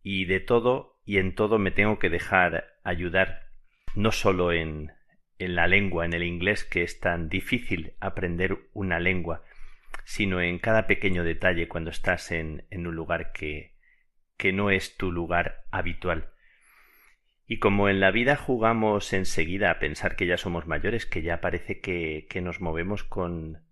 y de todo y en todo me tengo que dejar ayudar, no solo en, en la lengua, en el inglés, que es tan difícil aprender una lengua, sino en cada pequeño detalle cuando estás en, un lugar que, que no es tu lugar habitual. Y como en la vida jugamos enseguida a pensar que ya somos mayores, que ya parece que, que nos movemos con,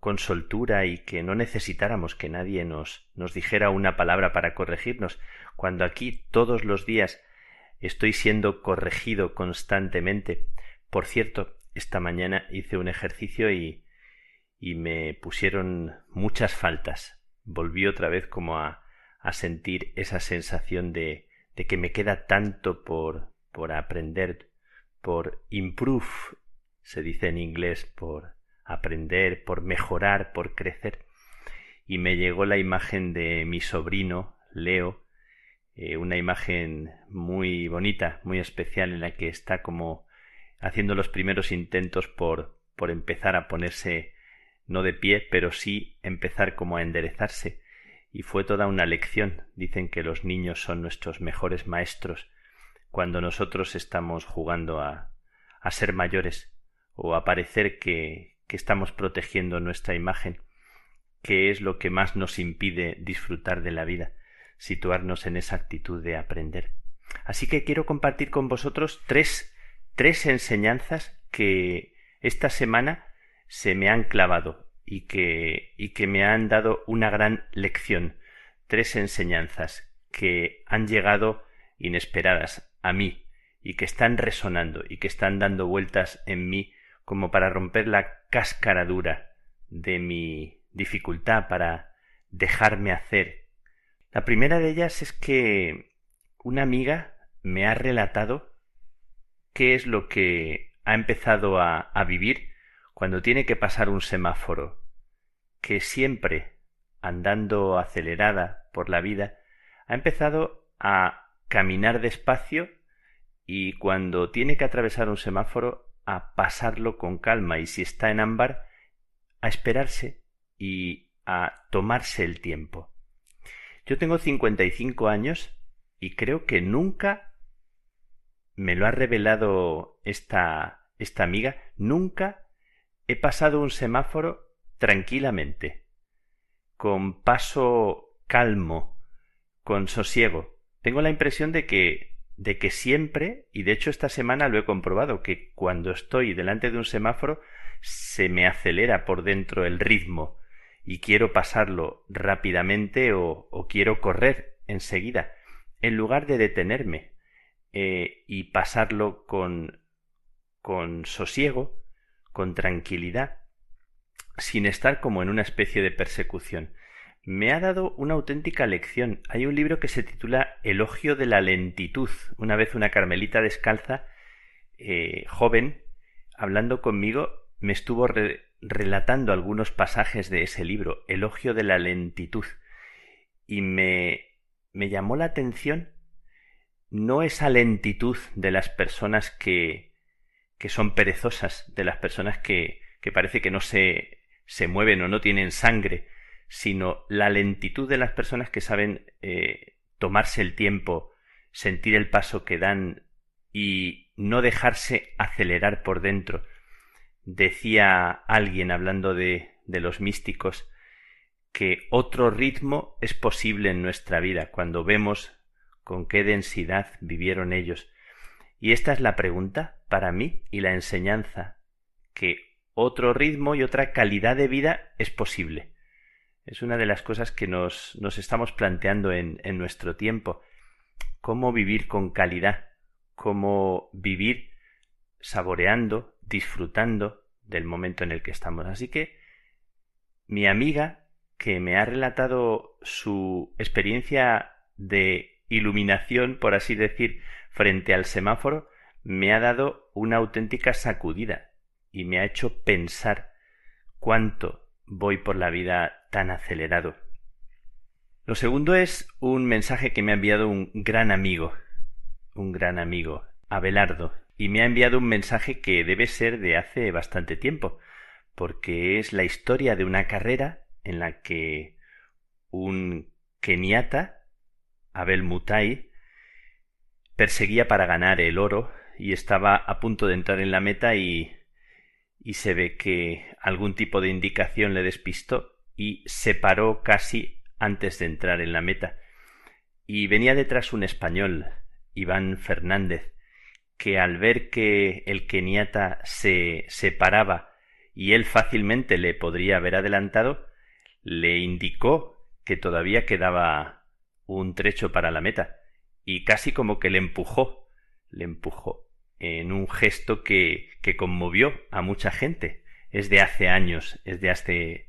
con soltura y que no necesitáramos que nadie nos, nos dijera una palabra para corregirnos, cuando aquí todos los días estoy siendo corregido constantemente. Por cierto, esta mañana hice un ejercicio y, y me pusieron muchas faltas. Volví otra vez como a, a sentir esa sensación de, de que me queda tanto por, por aprender, por improve, se dice en inglés, por aprender, por mejorar, por crecer. Y me llegó la imagen de mi sobrino, Leo, eh, una imagen muy bonita, muy especial, en la que está como haciendo los primeros intentos por, por empezar a ponerse no de pie, pero sí empezar como a enderezarse. Y fue toda una lección. Dicen que los niños son nuestros mejores maestros cuando nosotros estamos jugando a, a ser mayores o a parecer que, que estamos protegiendo nuestra imagen, que es lo que más nos impide disfrutar de la vida, situarnos en esa actitud de aprender. Así que quiero compartir con vosotros tres, tres enseñanzas que esta semana se me han clavado y que, y que me han dado una gran lección. Tres enseñanzas que han llegado inesperadas a mí y que están resonando y que están dando vueltas en mí como para romper la cáscara dura de mi dificultad para dejarme hacer. La primera de ellas es que una amiga me ha relatado qué es lo que ha empezado a, a vivir cuando tiene que pasar un semáforo, que siempre, andando acelerada por la vida, ha empezado a caminar despacio y cuando tiene que atravesar un semáforo a pasarlo con calma y si está en ámbar, a esperarse y a tomarse el tiempo. Yo tengo 55 años y creo que nunca me lo ha revelado esta, esta amiga, nunca he pasado un semáforo tranquilamente, con paso calmo, con sosiego. Tengo la impresión de que de que siempre, y de hecho esta semana lo he comprobado, que cuando estoy delante de un semáforo se me acelera por dentro el ritmo y quiero pasarlo rápidamente o, o quiero correr enseguida, en lugar de detenerme eh, y pasarlo con, con sosiego, con tranquilidad, sin estar como en una especie de persecución me ha dado una auténtica lección. Hay un libro que se titula Elogio de la lentitud. Una vez una carmelita descalza, eh, joven, hablando conmigo, me estuvo relatando algunos pasajes de ese libro, Elogio de la lentitud. Y me, me llamó la atención no esa lentitud de las personas que, que son perezosas, de las personas que, que parece que no se, se mueven o no tienen sangre, sino la lentitud de las personas que saben eh, tomarse el tiempo, sentir el paso que dan y no dejarse acelerar por dentro. Decía alguien hablando de, de los místicos que otro ritmo es posible en nuestra vida cuando vemos con qué densidad vivieron ellos. Y esta es la pregunta para mí y la enseñanza, que otro ritmo y otra calidad de vida es posible. Es una de las cosas que nos, nos estamos planteando en, en nuestro tiempo. Cómo vivir con calidad, cómo vivir saboreando, disfrutando del momento en el que estamos. Así que mi amiga, que me ha relatado su experiencia de iluminación, por así decir, frente al semáforo, me ha dado una auténtica sacudida y me ha hecho pensar cuánto voy por la vida tan acelerado. Lo segundo es un mensaje que me ha enviado un gran amigo, un gran amigo, Abelardo, y me ha enviado un mensaje que debe ser de hace bastante tiempo, porque es la historia de una carrera en la que un keniata, Abel Mutai, perseguía para ganar el oro y estaba a punto de entrar en la meta y y se ve que algún tipo de indicación le despistó y se paró casi antes de entrar en la meta. Y venía detrás un español, Iván Fernández, que al ver que el keniata se separaba y él fácilmente le podría haber adelantado, le indicó que todavía quedaba un trecho para la meta y casi como que le empujó, le empujó en un gesto que, que conmovió a mucha gente. Es de hace años, es de hace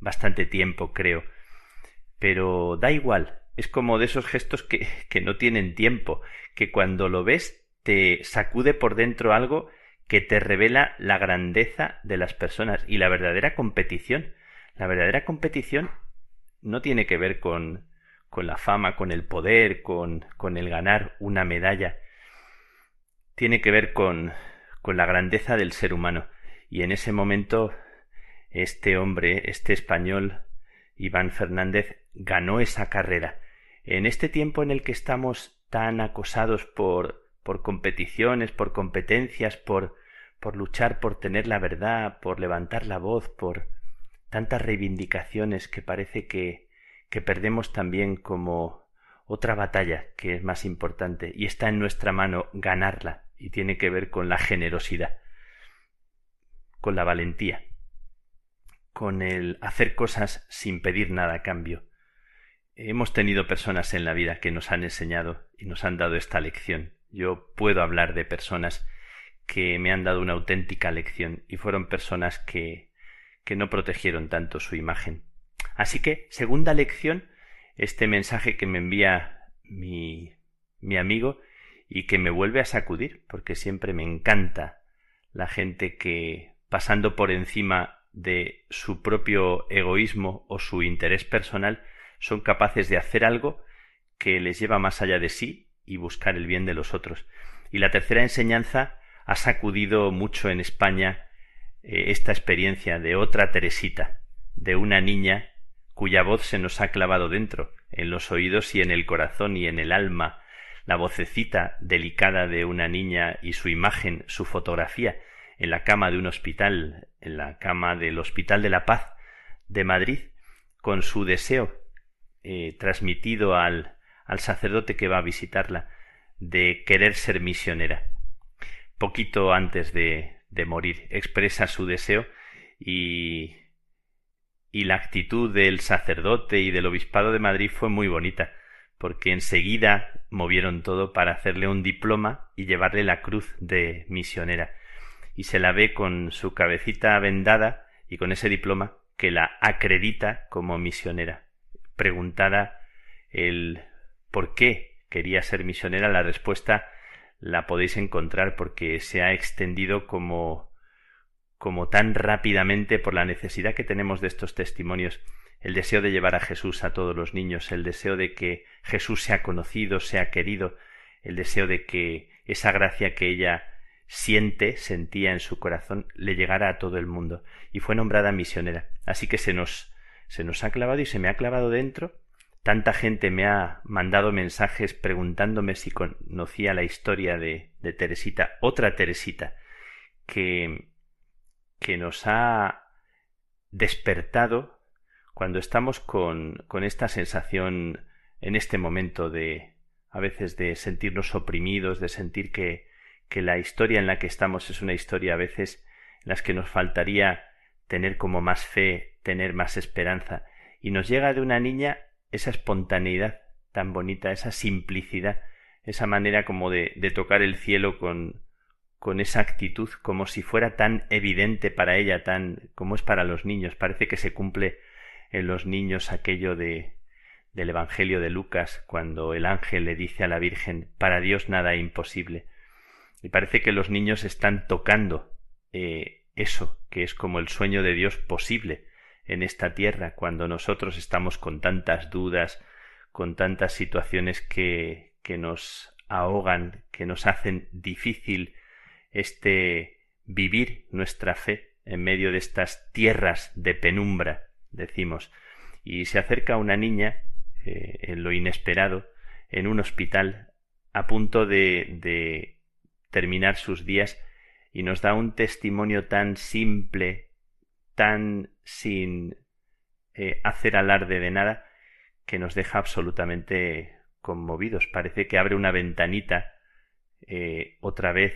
bastante tiempo, creo. Pero da igual, es como de esos gestos que, que no tienen tiempo, que cuando lo ves te sacude por dentro algo que te revela la grandeza de las personas y la verdadera competición. La verdadera competición no tiene que ver con, con la fama, con el poder, con, con el ganar una medalla tiene que ver con, con la grandeza del ser humano. Y en ese momento este hombre, este español, Iván Fernández, ganó esa carrera. En este tiempo en el que estamos tan acosados por, por competiciones, por competencias, por, por luchar por tener la verdad, por levantar la voz, por tantas reivindicaciones que parece que, que perdemos también como otra batalla que es más importante y está en nuestra mano ganarla y tiene que ver con la generosidad, con la valentía, con el hacer cosas sin pedir nada a cambio. Hemos tenido personas en la vida que nos han enseñado y nos han dado esta lección. Yo puedo hablar de personas que me han dado una auténtica lección y fueron personas que, que no protegieron tanto su imagen. Así que, segunda lección, este mensaje que me envía mi, mi amigo y que me vuelve a sacudir, porque siempre me encanta la gente que, pasando por encima de su propio egoísmo o su interés personal, son capaces de hacer algo que les lleva más allá de sí y buscar el bien de los otros. Y la tercera enseñanza ha sacudido mucho en España eh, esta experiencia de otra Teresita, de una niña cuya voz se nos ha clavado dentro, en los oídos y en el corazón y en el alma, la vocecita delicada de una niña y su imagen, su fotografía, en la cama de un hospital, en la cama del Hospital de la Paz de Madrid, con su deseo eh, transmitido al, al sacerdote que va a visitarla de querer ser misionera. Poquito antes de, de morir, expresa su deseo y, y la actitud del sacerdote y del obispado de Madrid fue muy bonita porque enseguida movieron todo para hacerle un diploma y llevarle la cruz de misionera. Y se la ve con su cabecita vendada y con ese diploma que la acredita como misionera. Preguntada el por qué quería ser misionera, la respuesta la podéis encontrar porque se ha extendido como como tan rápidamente por la necesidad que tenemos de estos testimonios el deseo de llevar a Jesús a todos los niños, el deseo de que Jesús sea conocido, sea querido, el deseo de que esa gracia que ella siente, sentía en su corazón, le llegara a todo el mundo. Y fue nombrada misionera. Así que se nos, se nos ha clavado y se me ha clavado dentro. Tanta gente me ha mandado mensajes preguntándome si conocía la historia de, de Teresita, otra Teresita, que, que nos ha despertado cuando estamos con, con esta sensación en este momento de a veces de sentirnos oprimidos, de sentir que, que la historia en la que estamos es una historia a veces en las que nos faltaría tener como más fe, tener más esperanza, y nos llega de una niña esa espontaneidad tan bonita, esa simplicidad, esa manera como de, de tocar el cielo con, con esa actitud, como si fuera tan evidente para ella, tan como es para los niños. Parece que se cumple en los niños aquello de del Evangelio de Lucas, cuando el ángel le dice a la Virgen, para Dios nada es imposible. Y parece que los niños están tocando eh, eso, que es como el sueño de Dios posible en esta tierra, cuando nosotros estamos con tantas dudas, con tantas situaciones que, que nos ahogan, que nos hacen difícil este vivir nuestra fe en medio de estas tierras de penumbra, decimos. Y se acerca una niña eh, en lo inesperado, en un hospital, a punto de, de terminar sus días, y nos da un testimonio tan simple, tan sin eh, hacer alarde de nada, que nos deja absolutamente conmovidos. Parece que abre una ventanita eh, otra vez,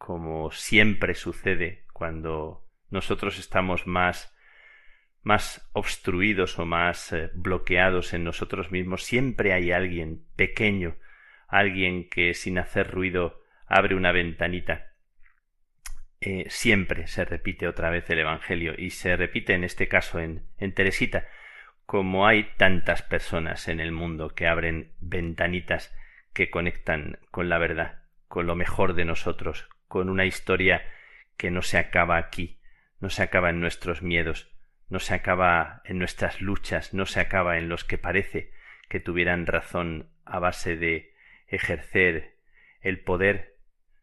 como siempre sucede cuando nosotros estamos más más obstruidos o más eh, bloqueados en nosotros mismos, siempre hay alguien pequeño, alguien que sin hacer ruido abre una ventanita. Eh, siempre se repite otra vez el Evangelio y se repite en este caso en, en Teresita, como hay tantas personas en el mundo que abren ventanitas que conectan con la verdad, con lo mejor de nosotros, con una historia que no se acaba aquí, no se acaba en nuestros miedos, no se acaba en nuestras luchas, no se acaba en los que parece que tuvieran razón a base de ejercer el poder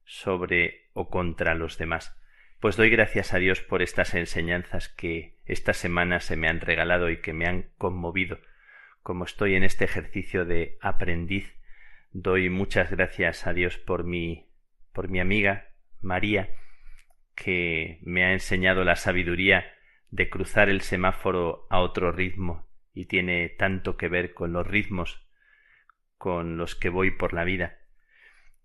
sobre o contra los demás. Pues doy gracias a Dios por estas enseñanzas que esta semana se me han regalado y que me han conmovido. Como estoy en este ejercicio de aprendiz, doy muchas gracias a Dios por mi por mi amiga María, que me ha enseñado la sabiduría de cruzar el semáforo a otro ritmo y tiene tanto que ver con los ritmos con los que voy por la vida,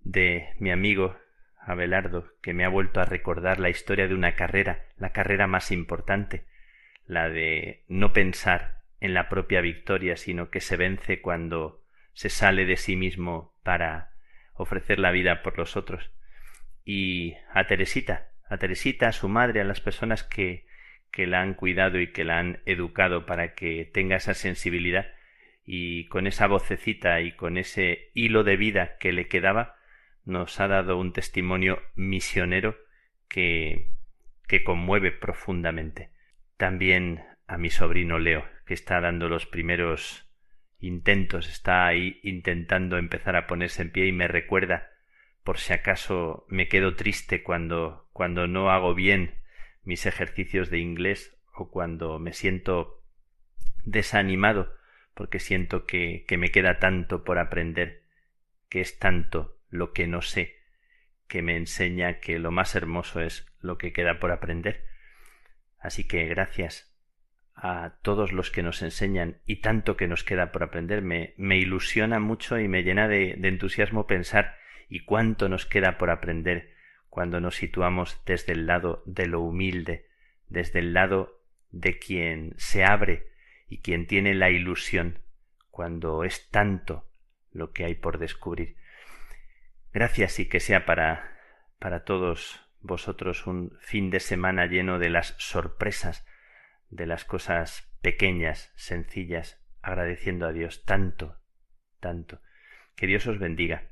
de mi amigo Abelardo, que me ha vuelto a recordar la historia de una carrera, la carrera más importante, la de no pensar en la propia victoria, sino que se vence cuando se sale de sí mismo para ofrecer la vida por los otros. Y a Teresita, a Teresita, a su madre, a las personas que que la han cuidado y que la han educado para que tenga esa sensibilidad y con esa vocecita y con ese hilo de vida que le quedaba nos ha dado un testimonio misionero que que conmueve profundamente. También a mi sobrino Leo, que está dando los primeros intentos, está ahí intentando empezar a ponerse en pie y me recuerda por si acaso me quedo triste cuando cuando no hago bien mis ejercicios de inglés o cuando me siento desanimado porque siento que, que me queda tanto por aprender, que es tanto lo que no sé, que me enseña que lo más hermoso es lo que queda por aprender. Así que gracias a todos los que nos enseñan y tanto que nos queda por aprender, me, ilusiona mucho y me llena de entusiasmo pensar y cuánto nos queda por aprender cuando nos situamos desde el lado de lo humilde, desde el lado de quien se abre y quien tiene la ilusión, cuando es tanto lo que hay por descubrir. Gracias y que sea para para todos vosotros un fin de semana lleno de las sorpresas, de las cosas pequeñas, sencillas, agradeciendo a Dios tanto, tanto. Que Dios os bendiga,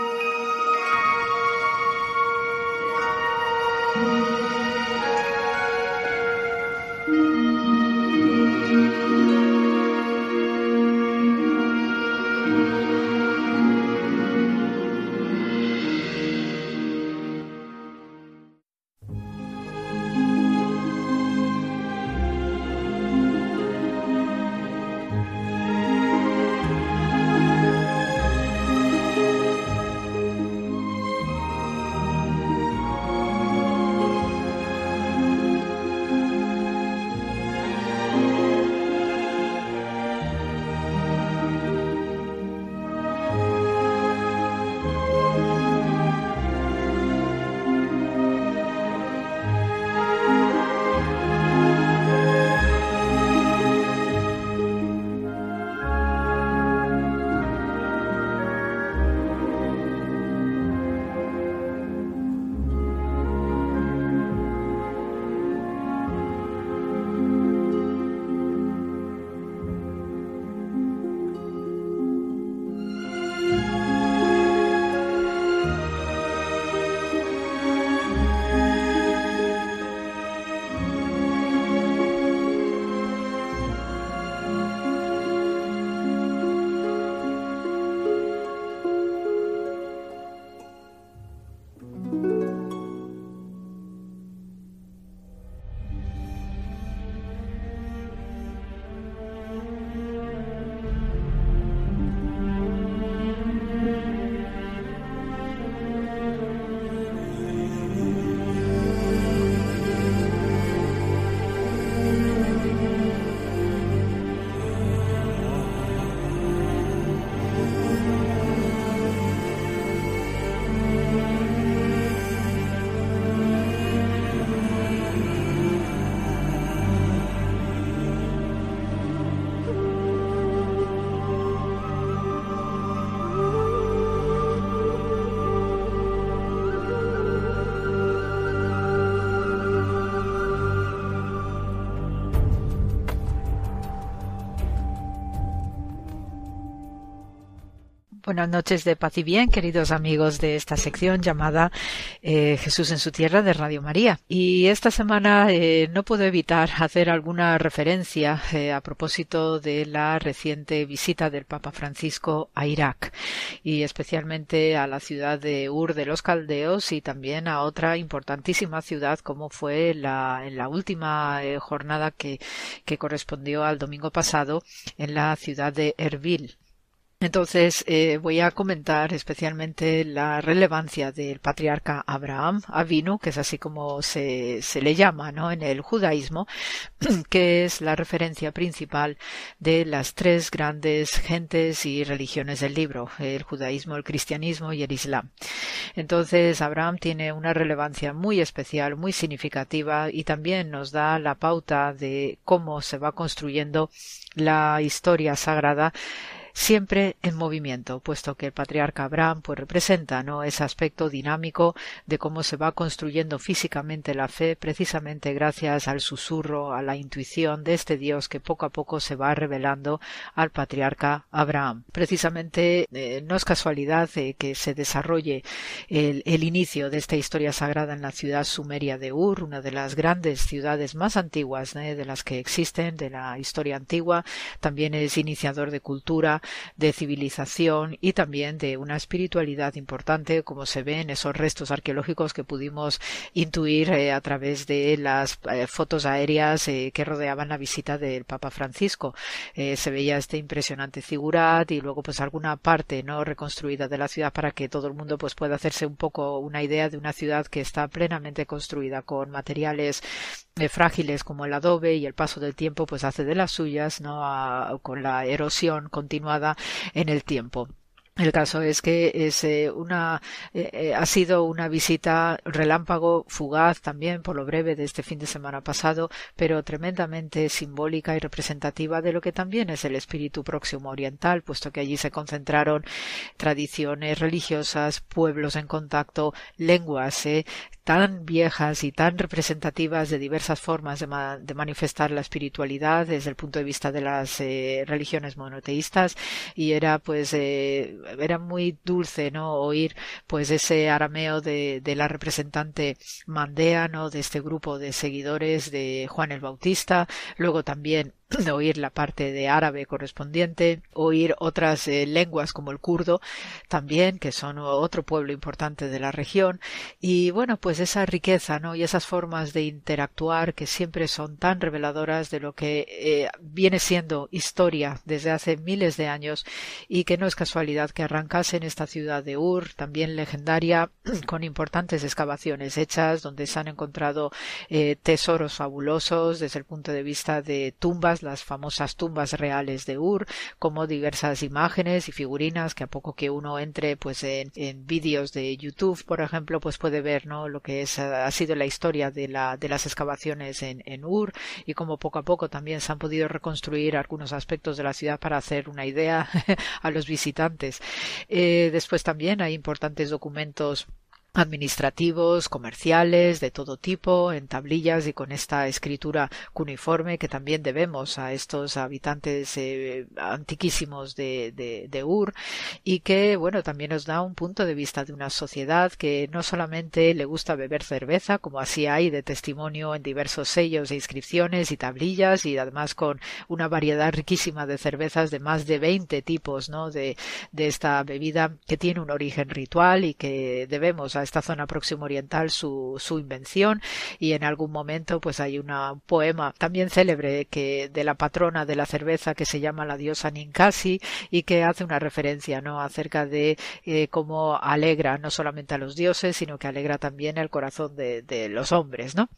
Buenas noches de paz y bien, queridos amigos de esta sección llamada eh, Jesús en su tierra de Radio María. Y esta semana eh, no puedo evitar hacer alguna referencia eh, a propósito de la reciente visita del Papa Francisco a Irak y especialmente a la ciudad de Ur de los Caldeos y también a otra importantísima ciudad como fue la, en la última jornada que, que correspondió al domingo pasado en la ciudad de Erbil entonces eh, voy a comentar especialmente la relevancia del patriarca Abraham Avinu, que es así como se, se le llama ¿no? en el judaísmo, que es la referencia principal de las tres grandes gentes y religiones del libro, el judaísmo, el cristianismo y el islam. Entonces Abraham tiene una relevancia muy especial, muy significativa y también nos da la pauta de cómo se va construyendo la historia sagrada siempre en movimiento, puesto que el patriarca Abraham pues representa ¿no? ese aspecto dinámico de cómo se va construyendo físicamente la fe precisamente gracias al susurro, a la intuición de este Dios que poco a poco se va revelando al patriarca Abraham. Precisamente eh, no es casualidad eh, que se desarrolle el, inicio de esta historia sagrada en la ciudad sumeria de Ur, una de las grandes ciudades más antiguas de las que existen de la historia antigua. También es iniciador de cultura, de civilización y también de una espiritualidad importante, como se ve en esos restos arqueológicos que pudimos intuir eh, a través de las eh, fotos aéreas eh, que rodeaban la visita del Papa Francisco. se veía este impresionante figurat y luego pues alguna parte no reconstruida de la ciudad para que todo el mundo pues pueda hacerse un poco una idea de una ciudad que está plenamente construida con materiales frágiles como el adobe y el paso del tiempo pues hace de las suyas no con la erosión continua en el tiempo. El caso es que es eh, una eh, eh, ha sido una visita relámpago fugaz también por lo breve de este fin de semana pasado, pero tremendamente simbólica y representativa de lo que también es el espíritu próximo oriental, puesto que allí se concentraron tradiciones religiosas, pueblos en contacto, lenguas, tan viejas y tan representativas de diversas formas de, manifestar la espiritualidad desde el punto de vista de las eh, religiones monoteístas. Y era pues eh, era muy dulce no oír pues ese arameo de, de la representante mandea no de este grupo de seguidores de Juan el Bautista. Luego también oír la parte de árabe correspondiente, oír otras eh, lenguas como el kurdo también, que son otro pueblo importante de la región, y bueno, pues esa riqueza, ¿no? Y esas formas de interactuar que siempre son tan reveladoras de lo que eh, viene siendo historia desde hace miles de años y que no es casualidad que arrancase en esta ciudad de Ur, también legendaria, con importantes excavaciones hechas donde se han encontrado eh, tesoros fabulosos desde el punto de vista de tumbas las famosas tumbas reales de Ur, como diversas imágenes y figurinas que a poco que uno entre pues en, vídeos de YouTube, por ejemplo, pues puede ver ¿no? lo que es, ha sido la historia de, la, de las excavaciones en, en Ur y como poco a poco también se han podido reconstruir algunos aspectos de la ciudad para hacer una idea a los visitantes. Eh, después también hay importantes documentos administrativos, comerciales, de todo tipo, en tablillas y con esta escritura cuneiforme que también debemos a estos habitantes eh, antiquísimos de, de, Ur y que, bueno, también nos da un punto de vista de una sociedad que no solamente le gusta beber cerveza, como así hay de testimonio en diversos sellos e inscripciones y tablillas y además con una variedad riquísima de cervezas de más de 20 tipos, ¿no? De, de esta bebida que tiene un origen ritual y que debemos esta zona próximo oriental su, su invención y en algún momento pues hay un poema también célebre que de la patrona de la cerveza que se llama la diosa Ninkasi y que hace una referencia no acerca de eh, cómo alegra no solamente a los dioses sino que alegra también el corazón de, de los hombres no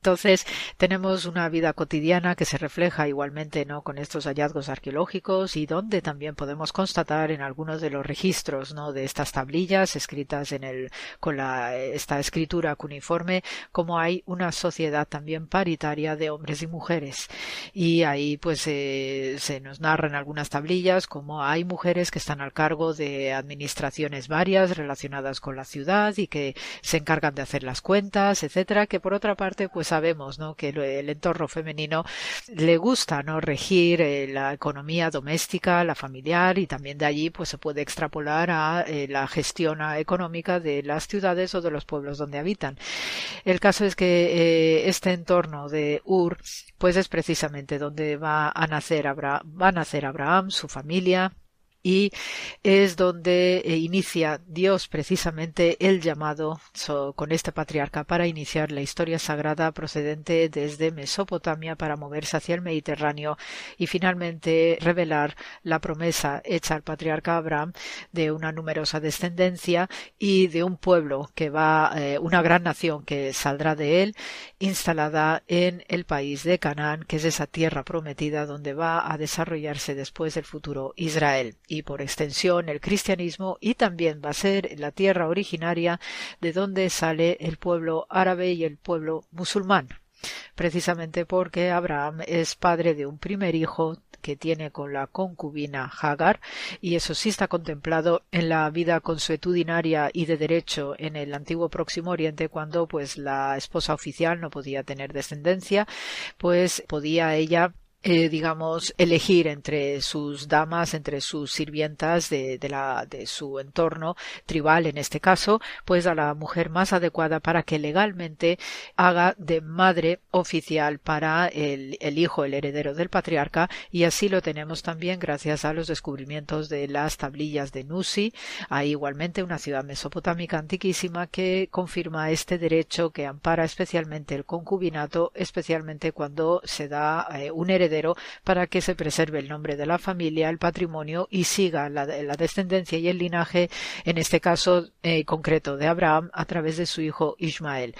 entonces tenemos una vida cotidiana que se refleja igualmente no con estos hallazgos arqueológicos y donde también podemos constatar en algunos de los registros no de estas tablillas escritas en el con la esta escritura cuneiforme como hay una sociedad también paritaria de hombres y mujeres. Y ahí pues eh, se nos narran algunas tablillas como hay mujeres que están al cargo de administraciones varias relacionadas con la ciudad y que se encargan de hacer las cuentas etcétera que por otra parte pues sabemos que el entorno femenino le gusta no regir eh, la economía doméstica, la familiar y también de allí pues se puede extrapolar a eh, la gestión económica de las ciudades o de los pueblos donde habitan. El caso es que este entorno de Ur pues es precisamente donde va va a nacer Abraham, su familia, y es donde eh, inicia Dios precisamente el llamado con este patriarca para iniciar la historia sagrada procedente desde Mesopotamia para moverse hacia el Mediterráneo y finalmente revelar la promesa hecha al patriarca Abraham de una numerosa descendencia y de un pueblo que va, eh, una gran nación que saldrá de él, instalada en el país de Canaán, que es esa tierra prometida donde va a desarrollarse después el futuro Israel por extensión el cristianismo y también va a ser la tierra originaria de donde sale el pueblo árabe y el pueblo musulmán. Precisamente porque Abraham es padre de un primer hijo que tiene con la concubina Hagar, y eso sí está contemplado en la vida consuetudinaria y de derecho en el antiguo Próximo Oriente, cuando pues la esposa oficial no podía tener descendencia, pues podía ella eh, digamos, elegir entre sus damas, entre sus sirvientas de, de, la, de su entorno tribal, en este caso, pues a la mujer más adecuada para que legalmente haga de madre oficial para el, el hijo, el heredero del patriarca, y así lo tenemos también gracias a los descubrimientos de las tablillas de Nusi. Hay igualmente una ciudad mesopotámica antiquísima que confirma este derecho que ampara especialmente el concubinato, especialmente cuando se da eh, un heredero para que se preserve el nombre de la familia, el patrimonio y siga la, descendencia y el linaje, en este caso eh, concreto de Abraham, a través de su hijo Ismael.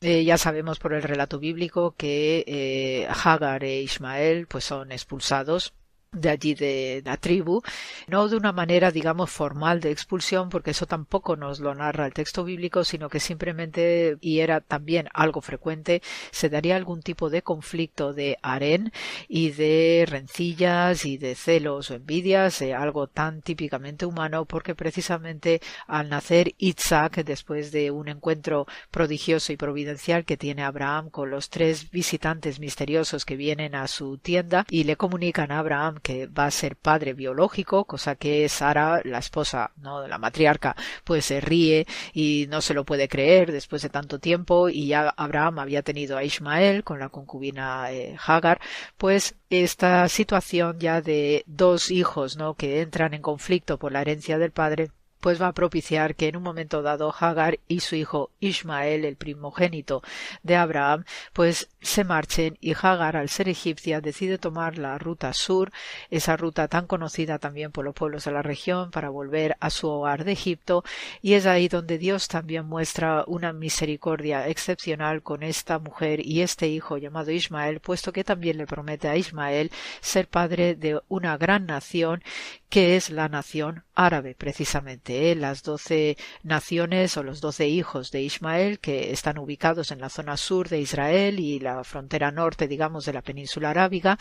Eh, ya sabemos por el relato bíblico que eh, Hagar e Ismael pues son expulsados de allí de la tribu, no de una manera, digamos, formal de expulsión, porque eso tampoco nos lo narra el texto bíblico, sino que simplemente, y era también algo frecuente, se daría algún tipo de conflicto de harén y de rencillas y de celos o envidias, eh, algo tan típicamente humano, porque precisamente al nacer Isaac, después de un encuentro prodigioso y providencial que tiene Abraham con los tres visitantes misteriosos que vienen a su tienda y le comunican a Abraham que va a ser padre biológico, cosa que Sara, la esposa, ¿no? la matriarca, pues se ríe y no se lo puede creer después de tanto tiempo y ya Abraham había tenido a Ismael con la concubina eh, Hagar, pues esta situación ya de dos hijos, ¿no? que entran en conflicto por la herencia del padre, pues va a propiciar que en un momento dado Hagar y su hijo Ismael, el primogénito de Abraham, pues se marchen y Hagar, al ser egipcia, decide tomar la ruta sur, esa ruta tan conocida también por los pueblos de la región, para volver a su hogar de Egipto, y es ahí donde Dios también muestra una misericordia excepcional con esta mujer y este hijo llamado Ismael, puesto que también le promete a Ismael ser padre de una gran nación que es la nación árabe, precisamente. ¿Eh? Las doce naciones o los doce hijos de Ismael que están ubicados en la zona sur de Israel y la frontera norte, digamos, de la península arábiga.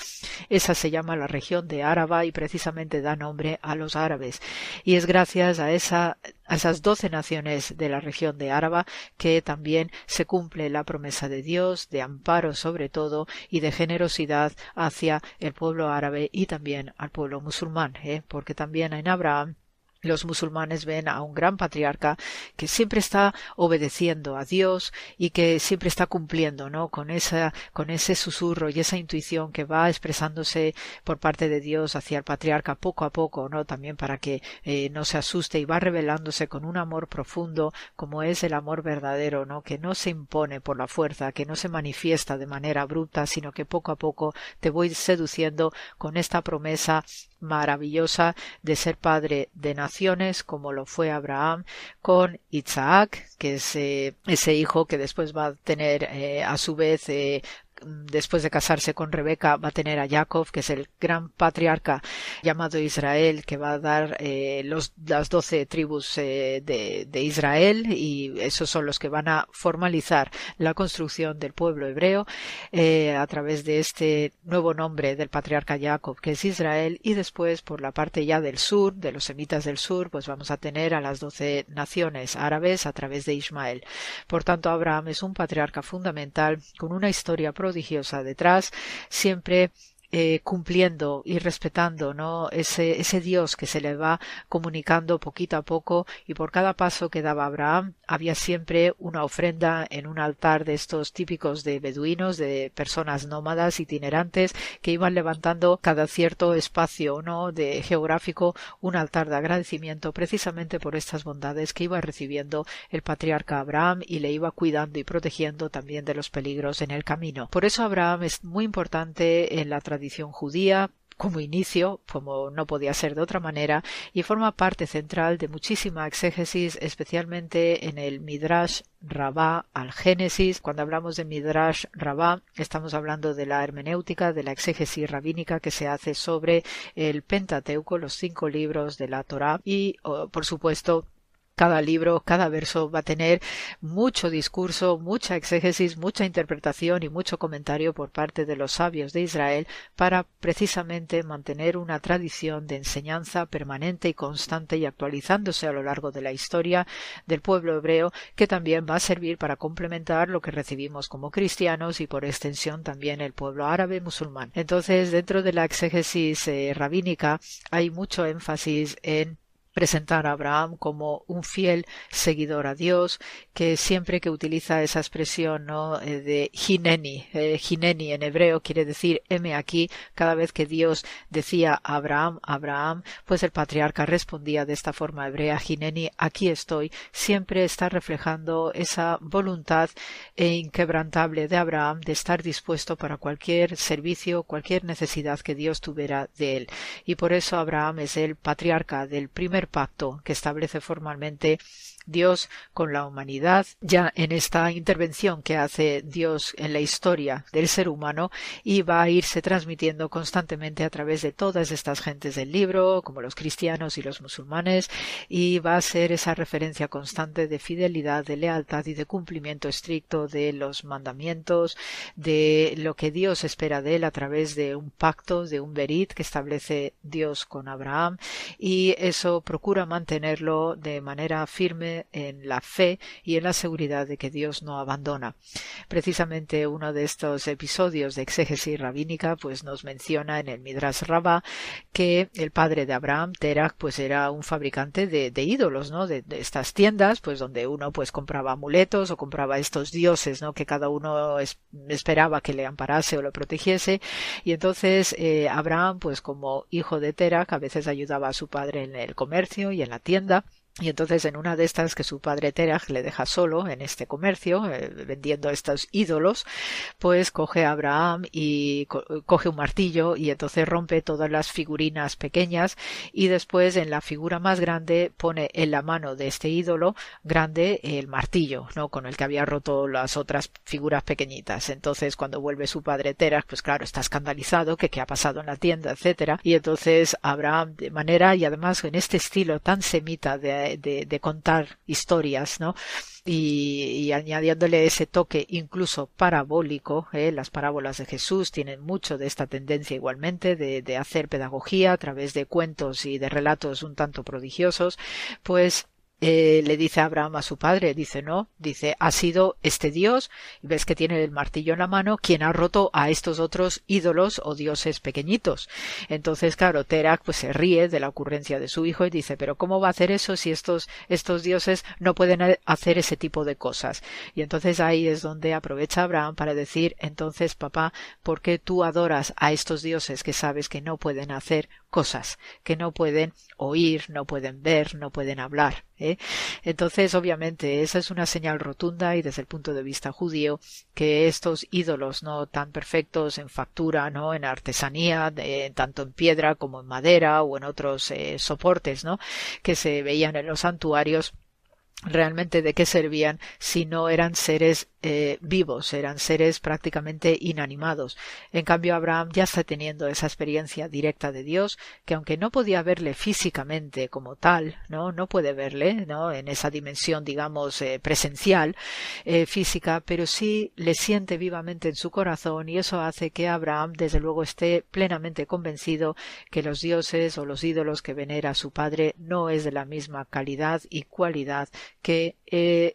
Esa se llama la región de Áraba y precisamente da nombre a los árabes. Y es gracias a esa a esas doce naciones de la región de Áraba que también se cumple la promesa de Dios de amparo sobre todo y de generosidad hacia el pueblo árabe y también al pueblo musulmán, ¿eh? porque también en Abraham los musulmanes ven a un gran patriarca que siempre está obedeciendo a Dios y que siempre está cumpliendo, ¿no? Con esa, con ese susurro y esa intuición que va expresándose por parte de Dios hacia el patriarca poco a poco, ¿no? También para que eh, no se asuste y va revelándose con un amor profundo como es el amor verdadero, ¿no? Que no se impone por la fuerza, que no se manifiesta de manera abrupta, sino que poco a poco te voy seduciendo con esta promesa maravillosa de ser padre de como lo fue Abraham con Isaac que es ese hijo que después va a tener eh, a su vez eh, después de casarse con Rebeca va a tener a Jacob, que es el gran patriarca llamado Israel, que va a dar eh, las doce tribus eh, de, Israel y esos son los que van a formalizar la construcción del pueblo hebreo eh, a través de este nuevo nombre del patriarca Jacob, que es Israel, y después por la parte ya del sur, de los semitas del sur, pues vamos a tener a las doce naciones árabes a través de Ismael. Por tanto, Abraham es un patriarca fundamental con una historia prodigiosa detrás, siempre eh, cumpliendo y respetando ¿no? ese, ese Dios que se le va comunicando poquito a poco y por cada paso que daba Abraham había siempre una ofrenda en un altar de estos típicos de beduinos, de personas nómadas itinerantes que iban levantando cada cierto espacio ¿no? de geográfico un altar de agradecimiento precisamente por estas bondades que iba recibiendo el patriarca Abraham y le iba cuidando y protegiendo también de los peligros en el camino. Por eso Abraham es muy importante en la tradición tradición judía como inicio, como no podía ser de otra manera, y forma parte central de muchísima exégesis, especialmente en el Midrash Rabá al Génesis. Cuando hablamos de Midrash Rabá, estamos hablando de la hermenéutica, de la exégesis rabínica que se hace sobre el Pentateuco, los cinco libros de la Torá, y, oh, por supuesto, cada libro, cada verso va a tener mucho discurso, mucha exégesis, mucha interpretación y mucho comentario por parte de los sabios de Israel para precisamente mantener una tradición de enseñanza permanente y constante y actualizándose a lo largo de la historia del pueblo hebreo que también va a servir para complementar lo que recibimos como cristianos y por extensión también el pueblo árabe musulmán. Entonces, dentro de la exégesis eh, rabínica hay mucho énfasis en presentar a Abraham como un fiel seguidor a Dios, que siempre que utiliza esa expresión ¿no? Eh, de hineni, eh, hineni en hebreo quiere decir heme aquí, cada vez que Dios decía Abraham, Abraham, pues el patriarca respondía de esta forma hebrea, hineni, aquí estoy, siempre está reflejando esa voluntad e inquebrantable de Abraham de estar dispuesto para cualquier servicio, cualquier necesidad que Dios tuviera de él. Y por eso Abraham es el patriarca del primer pacto que establece formalmente Dios con la humanidad, ya en esta intervención que hace Dios en la historia del ser humano y va a irse transmitiendo constantemente a través de todas estas gentes del libro, como los cristianos y los musulmanes, y va a ser esa referencia constante de fidelidad, de lealtad y de cumplimiento estricto de los mandamientos, de lo que Dios espera de él a través de un pacto, de un berit que establece Dios con Abraham, y eso procura mantenerlo de manera firme en la fe y en la seguridad de que Dios no abandona. Precisamente uno de estos episodios de exégesis rabínica pues nos menciona en el Midrash Rabbah que el padre de Abraham, Terach, pues era un fabricante de, ídolos, ¿no? De, estas tiendas, pues donde uno pues compraba amuletos o compraba estos dioses, ¿no? Que cada uno esperaba que le amparase o lo protegiese. Y entonces eh, Abraham, pues como hijo de Terach, a veces ayudaba a su padre en el comercio y en la tienda y entonces en una de estas que su padre Terach le deja solo en este comercio, eh, vendiendo estos ídolos, pues coge a Abraham y coge un martillo y entonces rompe todas las figurinas pequeñas y después en la figura más grande pone en la mano de este ídolo grande el martillo, ¿no? Con el que había roto las otras figuras pequeñitas. Entonces cuando vuelve su padre Terach, pues claro, está escandalizado que qué ha pasado en la tienda, etcétera. Y entonces Abraham de manera y además en este estilo tan semita de de, contar historias, ¿no? Y, añadiéndole ese toque incluso parabólico, ¿eh? las parábolas de Jesús tienen mucho de esta tendencia igualmente de, de hacer pedagogía a través de cuentos y de relatos un tanto prodigiosos, pues eh, le dice Abraham a su padre, dice no, dice ha sido este Dios, y ves que tiene el martillo en la mano, quien ha roto a estos otros ídolos o dioses pequeñitos. Entonces, claro, Terak pues se ríe de la ocurrencia de su hijo y dice, pero ¿cómo va a hacer eso si estos, estos dioses no pueden hacer ese tipo de cosas? Y entonces ahí es donde aprovecha Abraham para decir, entonces papá, ¿por qué tú adoras a estos dioses que sabes que no pueden hacer cosas, que no pueden oír, no pueden ver, no pueden hablar? ¿Eh? Entonces, obviamente, esa es una señal rotunda y desde el punto de vista judío que estos ídolos no tan perfectos en factura, no en artesanía, tanto en piedra como en madera o en otros eh, soportes, no que se veían en los santuarios realmente de qué servían si no eran seres eh, vivos, eran seres prácticamente inanimados. En cambio, Abraham ya está teniendo esa experiencia directa de Dios, que aunque no podía verle físicamente como tal, no, no puede verle, no, en esa dimensión, digamos, eh, presencial, eh, física, pero sí le siente vivamente en su corazón y eso hace que Abraham, desde luego, esté plenamente convencido que los dioses o los ídolos que venera su padre no es de la misma calidad y cualidad que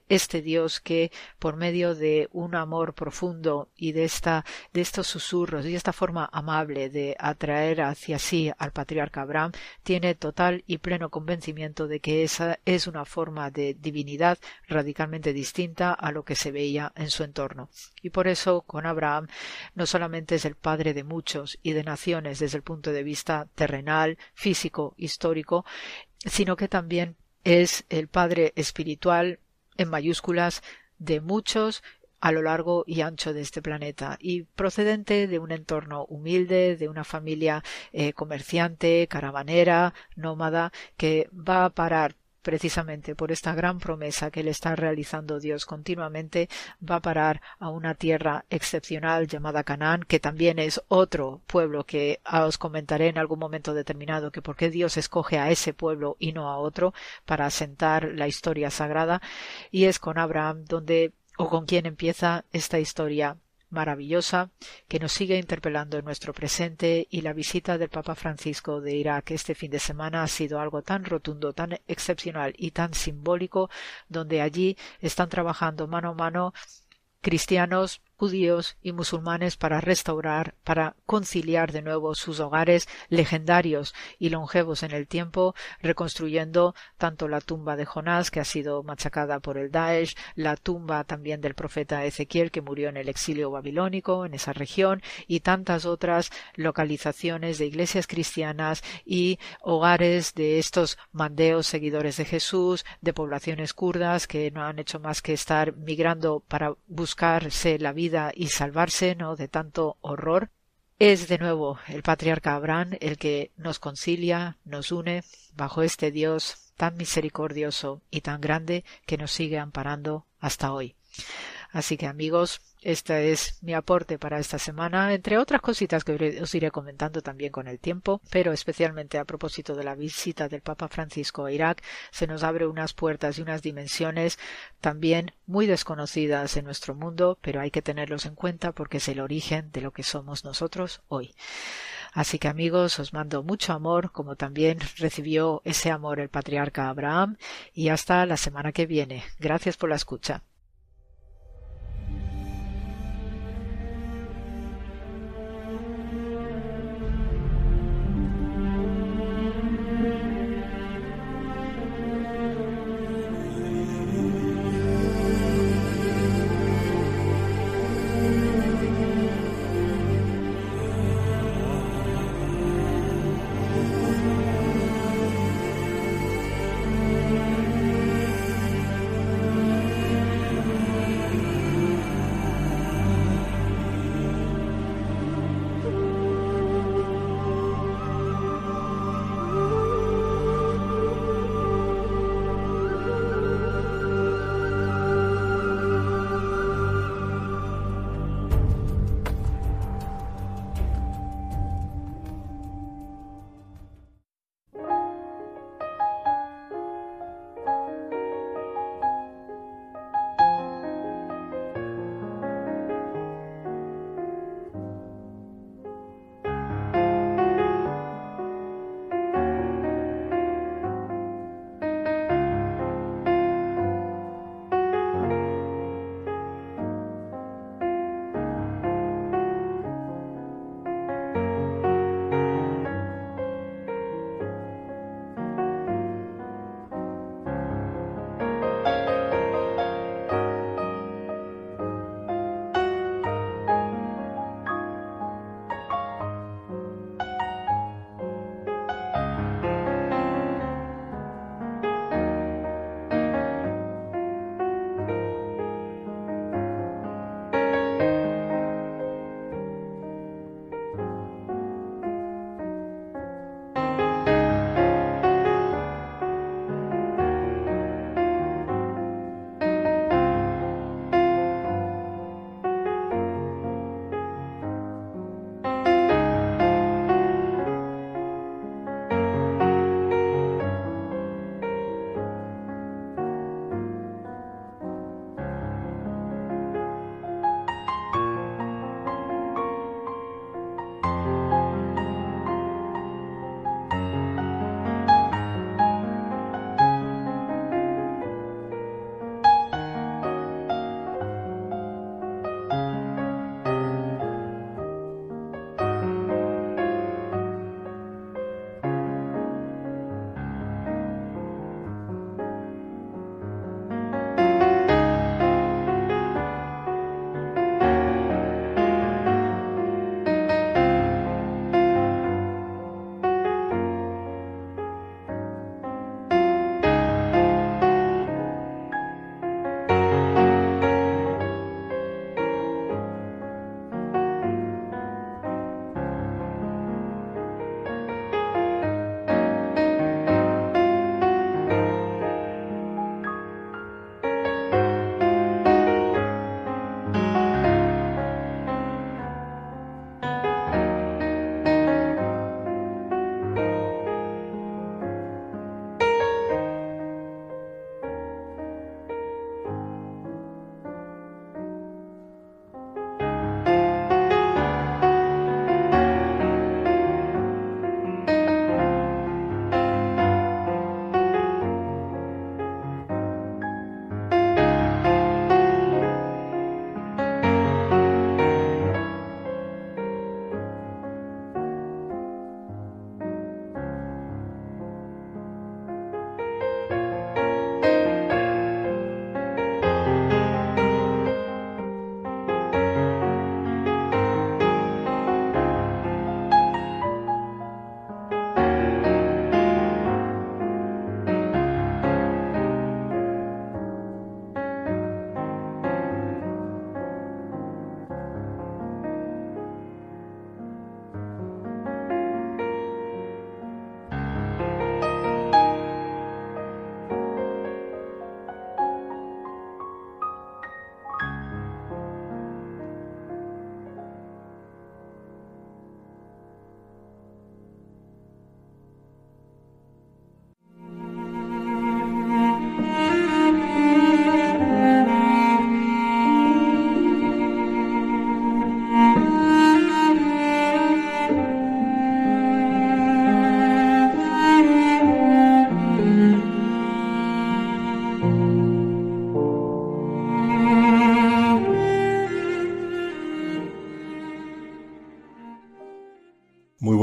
este Dios que por medio de un amor profundo y de esta de estos susurros y esta forma amable de atraer hacia sí al patriarca Abraham tiene total y pleno convencimiento de que esa es una forma de divinidad radicalmente distinta a lo que se veía en su entorno. Y por eso con Abraham no solamente es el padre de muchos y de naciones desde el punto de vista terrenal, físico, histórico, sino que también es el padre espiritual en mayúsculas de muchos a lo largo y ancho de este planeta y procedente de un entorno humilde, de una familia eh, comerciante, caravanera, nómada, que va a parar precisamente por esta gran promesa que le está realizando Dios continuamente, va a parar a una tierra excepcional llamada Canaán, que también es otro pueblo que os comentaré en algún momento determinado que por qué Dios escoge a ese pueblo y no a otro para asentar la historia sagrada, y es con Abraham donde o con quien empieza esta historia maravillosa que nos sigue interpelando en nuestro presente y la visita del Papa Francisco de Irak este fin de semana ha sido algo tan rotundo, tan excepcional y tan simbólico, donde allí están trabajando mano a mano cristianos, judíos y musulmanes para restaurar, para conciliar de nuevo sus hogares legendarios y longevos en el tiempo, reconstruyendo tanto la tumba de Jonás, que ha sido machacada por el Daesh, la tumba también del profeta Ezequiel, que murió en el exilio babilónico en esa región, y tantas otras localizaciones de iglesias cristianas y hogares de estos mandeos seguidores de Jesús, de poblaciones kurdas que no han hecho más que estar migrando para buscarse la vida y salvarse ¿no? de tanto horror, es de nuevo el patriarca Abraham el que nos concilia, nos une bajo este Dios tan misericordioso y tan grande que nos sigue amparando hasta hoy. Así que amigos, este es mi aporte para esta semana, entre otras cositas que os iré comentando también con el tiempo, pero especialmente a propósito de la visita del Papa Francisco a Irak, se nos abre unas puertas y unas dimensiones también muy desconocidas en nuestro mundo, pero hay que tenerlos en cuenta porque es el origen de lo que somos nosotros hoy. Así que amigos, os mando mucho amor, como también recibió ese amor el patriarca Abraham, y hasta la semana que viene. Gracias por la escucha.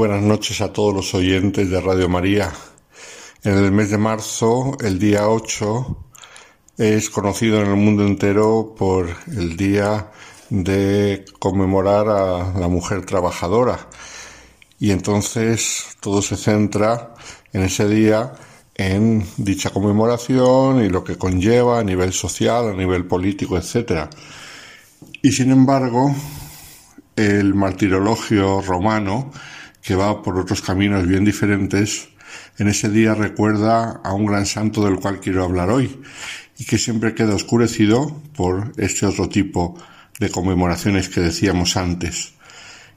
Buenas noches a todos los oyentes de Radio María. En el mes de marzo, el día 8, es conocido en el mundo entero por el día de conmemorar a la mujer trabajadora. Y entonces todo se centra en ese día en dicha conmemoración y lo que conlleva a nivel social, a nivel político, etc. Y sin embargo, el martirologio romano que va por otros caminos bien diferentes, en ese día recuerda a un gran santo del cual quiero hablar hoy y que siempre queda oscurecido por este otro tipo de conmemoraciones que decíamos antes.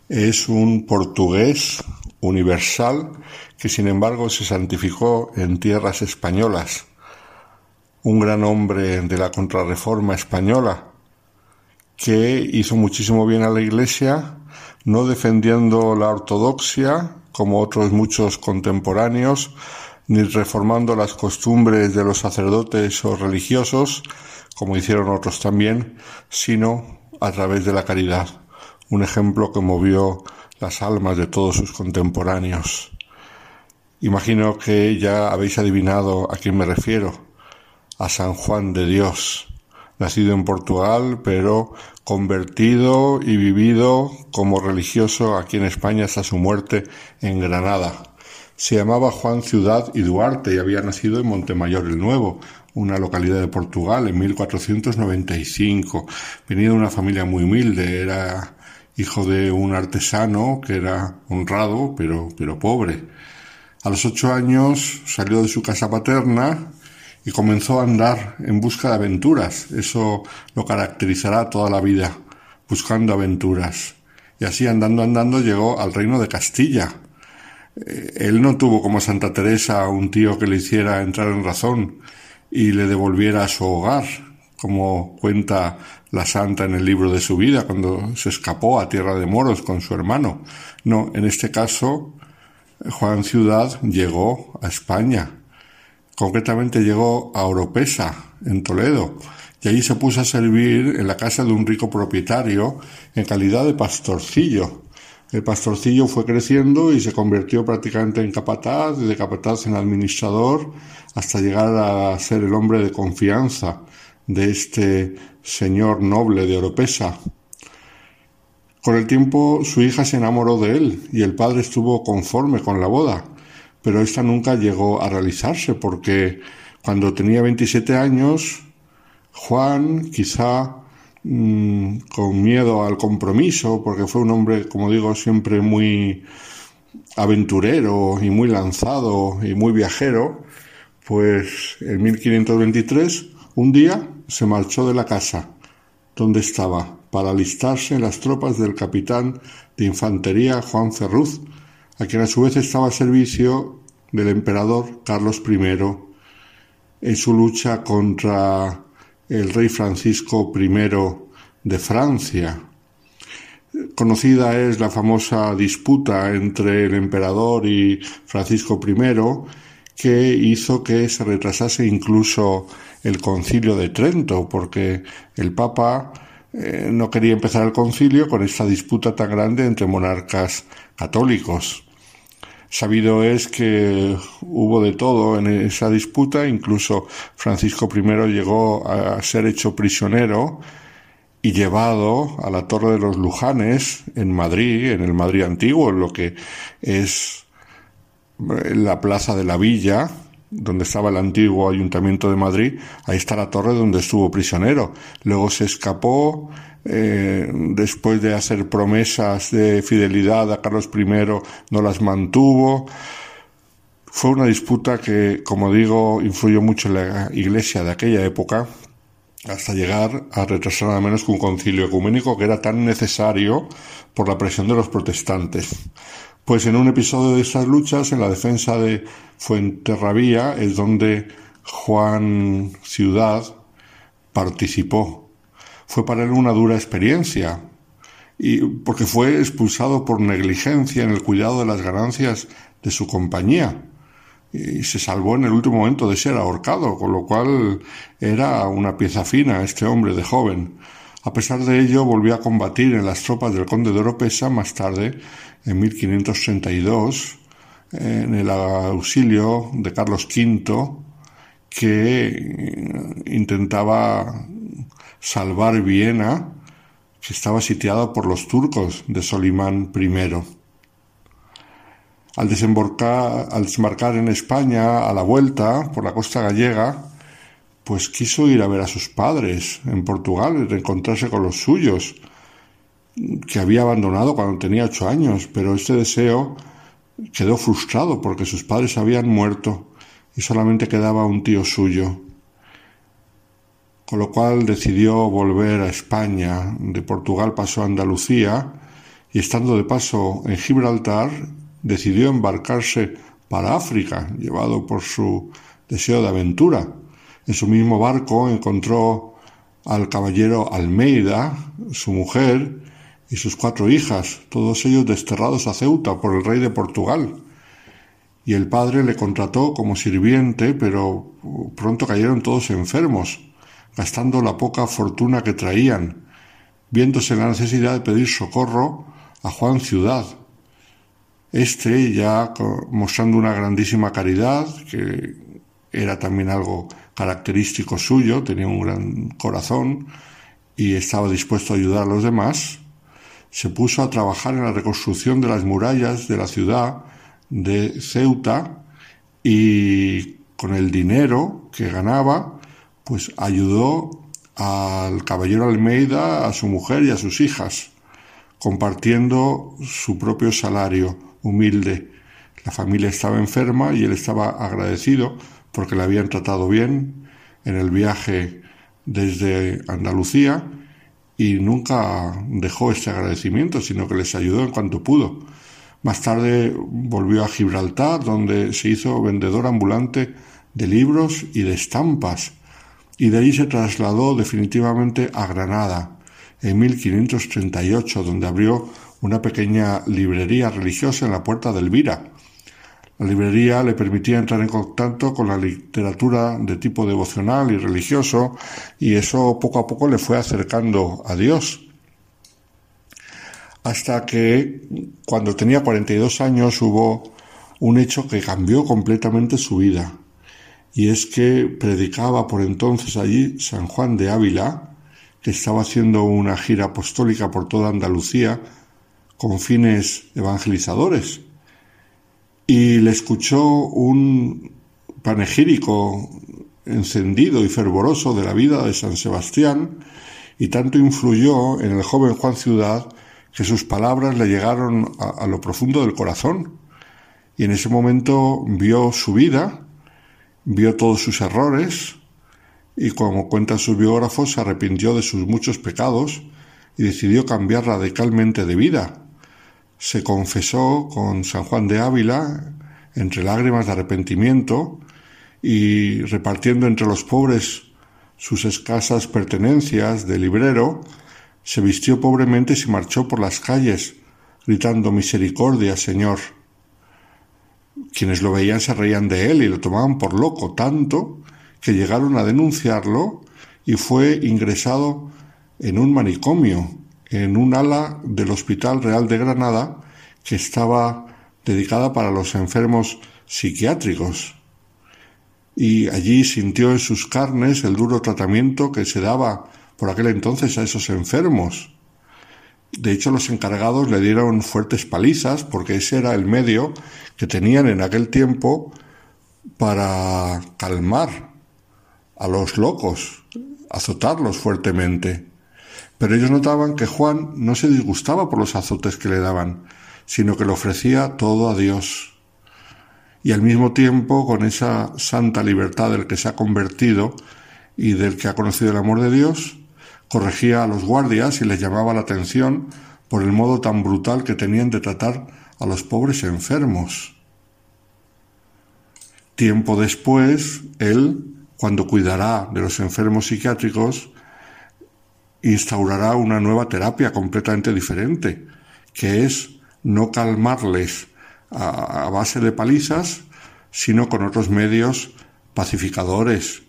Es un portugués universal que sin embargo se santificó en tierras españolas, un gran hombre de la contrarreforma española que hizo muchísimo bien a la Iglesia no defendiendo la ortodoxia, como otros muchos contemporáneos, ni reformando las costumbres de los sacerdotes o religiosos, como hicieron otros también, sino a través de la caridad, un ejemplo que movió las almas de todos sus contemporáneos. Imagino que ya habéis adivinado a quién me refiero, a San Juan de Dios, nacido en Portugal, pero convertido y vivido como religioso aquí en España hasta su muerte en Granada. Se llamaba Juan Ciudad y Duarte y había nacido en Montemayor el Nuevo, una localidad de Portugal, en 1495. Venía de una familia muy humilde, era hijo de un artesano que era honrado, pero, pero pobre. A los ocho años salió de su casa paterna y comenzó a andar en busca de aventuras. Eso lo caracterizará toda la vida, buscando aventuras. Y así andando, andando, llegó al reino de Castilla. Eh, él no tuvo como Santa Teresa un tío que le hiciera entrar en razón y le devolviera a su hogar, como cuenta la santa en el libro de su vida, cuando se escapó a tierra de moros con su hermano. No, en este caso, Juan Ciudad llegó a España Concretamente llegó a Oropesa, en Toledo, y allí se puso a servir en la casa de un rico propietario en calidad de pastorcillo. El pastorcillo fue creciendo y se convirtió prácticamente en capataz, de capataz en administrador, hasta llegar a ser el hombre de confianza de este señor noble de Oropesa. Con el tiempo su hija se enamoró de él y el padre estuvo conforme con la boda pero esta nunca llegó a realizarse porque cuando tenía 27 años, Juan, quizá mm, con miedo al compromiso, porque fue un hombre, como digo, siempre muy aventurero y muy lanzado y muy viajero, pues en 1523, un día se marchó de la casa donde estaba para alistarse en las tropas del capitán de infantería Juan Ferruz, a quien a su vez estaba al servicio del emperador Carlos I en su lucha contra el rey Francisco I de Francia. Conocida es la famosa disputa entre el emperador y Francisco I que hizo que se retrasase incluso el concilio de Trento, porque el Papa eh, no quería empezar el concilio con esta disputa tan grande entre monarcas católicos. Sabido es que hubo de todo en esa disputa, incluso Francisco I llegó a ser hecho prisionero y llevado a la Torre de los Lujanes en Madrid, en el Madrid antiguo, en lo que es la Plaza de la Villa, donde estaba el antiguo Ayuntamiento de Madrid, ahí está la torre donde estuvo prisionero. Luego se escapó, eh, después de hacer promesas de fidelidad a Carlos I, no las mantuvo. Fue una disputa que, como digo, influyó mucho en la iglesia de aquella época, hasta llegar a retrasar nada menos que un concilio ecuménico que era tan necesario por la presión de los protestantes. Pues en un episodio de estas luchas, en la defensa de Fuenterrabía, es donde Juan Ciudad participó fue para él una dura experiencia, y porque fue expulsado por negligencia en el cuidado de las ganancias de su compañía y se salvó en el último momento de ser ahorcado, con lo cual era una pieza fina este hombre de joven. A pesar de ello, volvió a combatir en las tropas del conde de Oropesa más tarde, en 1532, en el auxilio de Carlos V, que intentaba salvar Viena, que estaba sitiada por los turcos de Solimán I. Al desembarcar, al desembarcar en España a la vuelta por la costa gallega, pues quiso ir a ver a sus padres en Portugal y reencontrarse con los suyos, que había abandonado cuando tenía ocho años, pero este deseo quedó frustrado porque sus padres habían muerto y solamente quedaba un tío suyo. Con lo cual decidió volver a España, de Portugal pasó a Andalucía y estando de paso en Gibraltar decidió embarcarse para África, llevado por su deseo de aventura. En su mismo barco encontró al caballero Almeida, su mujer y sus cuatro hijas, todos ellos desterrados a Ceuta por el rey de Portugal. Y el padre le contrató como sirviente, pero pronto cayeron todos enfermos, gastando la poca fortuna que traían, viéndose la necesidad de pedir socorro a Juan Ciudad, este ya mostrando una grandísima caridad, que era también algo característico suyo, tenía un gran corazón y estaba dispuesto a ayudar a los demás, se puso a trabajar en la reconstrucción de las murallas de la ciudad de Ceuta y con el dinero que ganaba, pues ayudó al caballero Almeida, a su mujer y a sus hijas, compartiendo su propio salario humilde. La familia estaba enferma y él estaba agradecido porque le habían tratado bien en el viaje desde Andalucía y nunca dejó este agradecimiento, sino que les ayudó en cuanto pudo. Más tarde volvió a Gibraltar, donde se hizo vendedor ambulante de libros y de estampas, y de allí se trasladó definitivamente a Granada en 1538, donde abrió una pequeña librería religiosa en la puerta de Elvira. La librería le permitía entrar en contacto con la literatura de tipo devocional y religioso y eso poco a poco le fue acercando a Dios. Hasta que cuando tenía 42 años hubo un hecho que cambió completamente su vida y es que predicaba por entonces allí San Juan de Ávila, que estaba haciendo una gira apostólica por toda Andalucía con fines evangelizadores. Y le escuchó un panegírico encendido y fervoroso de la vida de San Sebastián y tanto influyó en el joven Juan Ciudad que sus palabras le llegaron a, lo profundo del corazón. Y en ese momento vio su vida, vio todos sus errores y como cuentan sus biógrafos se arrepintió de sus muchos pecados y decidió cambiar radicalmente de vida se confesó con San Juan de Ávila entre lágrimas de arrepentimiento y repartiendo entre los pobres sus escasas pertenencias de librero, se vistió pobremente y se marchó por las calles, gritando Misericordia, Señor. Quienes lo veían se reían de él y lo tomaban por loco, tanto que llegaron a denunciarlo y fue ingresado en un manicomio en un ala del Hospital Real de Granada que estaba dedicada para los enfermos psiquiátricos. Y allí sintió en sus carnes el duro tratamiento que se daba por aquel entonces a esos enfermos. De hecho, los encargados le dieron fuertes palizas porque ese era el medio que tenían en aquel tiempo para calmar a los locos, azotarlos fuertemente. Pero ellos notaban que Juan no se disgustaba por los azotes que le daban, sino que le ofrecía todo a Dios. Y al mismo tiempo, con esa santa libertad del que se ha convertido y del que ha conocido el amor de Dios, corregía a los guardias y les llamaba la atención por el modo tan brutal que tenían de tratar a los pobres enfermos. Tiempo después, él, cuando cuidará de los enfermos psiquiátricos, instaurará una nueva terapia completamente diferente, que es no calmarles a, base de palizas, sino con otros medios pacificadores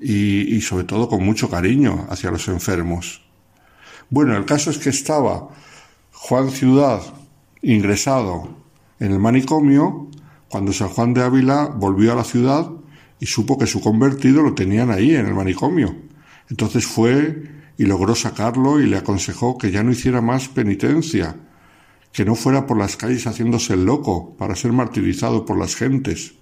y, sobre todo con mucho cariño hacia los enfermos. Bueno, el caso es que estaba Juan Ciudad ingresado en el manicomio cuando San Juan de Ávila volvió a la ciudad y supo que su convertido lo tenían ahí en el manicomio. Entonces fue y logró sacarlo y le aconsejó que ya no hiciera más penitencia, que no fuera por las calles haciéndose el loco para ser martirizado por las gentes.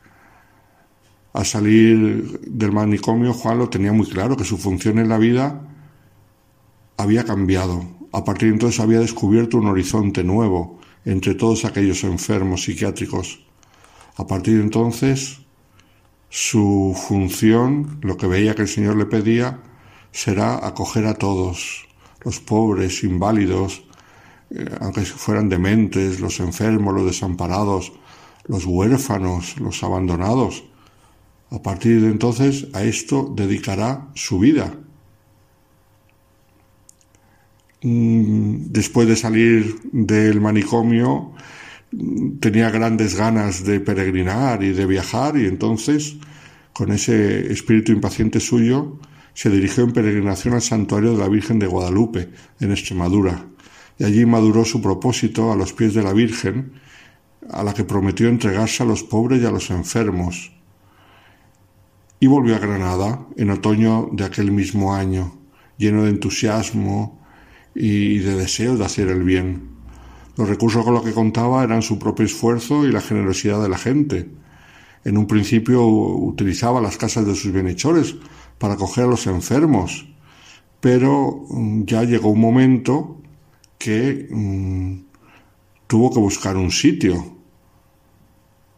Al salir del manicomio, Juan lo tenía muy claro, que su función en la vida había cambiado. A partir de entonces había descubierto un horizonte nuevo entre todos aquellos enfermos psiquiátricos. A partir de entonces, su función, lo que veía que el Señor le pedía, será acoger a todos, los pobres, inválidos, eh, aunque fueran dementes, los enfermos, los desamparados, los huérfanos, los abandonados. A partir de entonces a esto dedicará su vida. Mm, después de salir del manicomio, tenía grandes ganas de peregrinar y de viajar y entonces, con ese espíritu impaciente suyo, se dirigió en peregrinación al santuario de la Virgen de Guadalupe, en Extremadura, y allí maduró su propósito a los pies de la Virgen, a la que prometió entregarse a los pobres y a los enfermos. Y volvió a Granada en otoño de aquel mismo año, lleno de entusiasmo y de deseo de hacer el bien. Los recursos con los que contaba eran su propio esfuerzo y la generosidad de la gente. En un principio utilizaba las casas de sus bienhechores para acoger a los enfermos, pero mm, ya llegó un momento que mm, tuvo que buscar un sitio.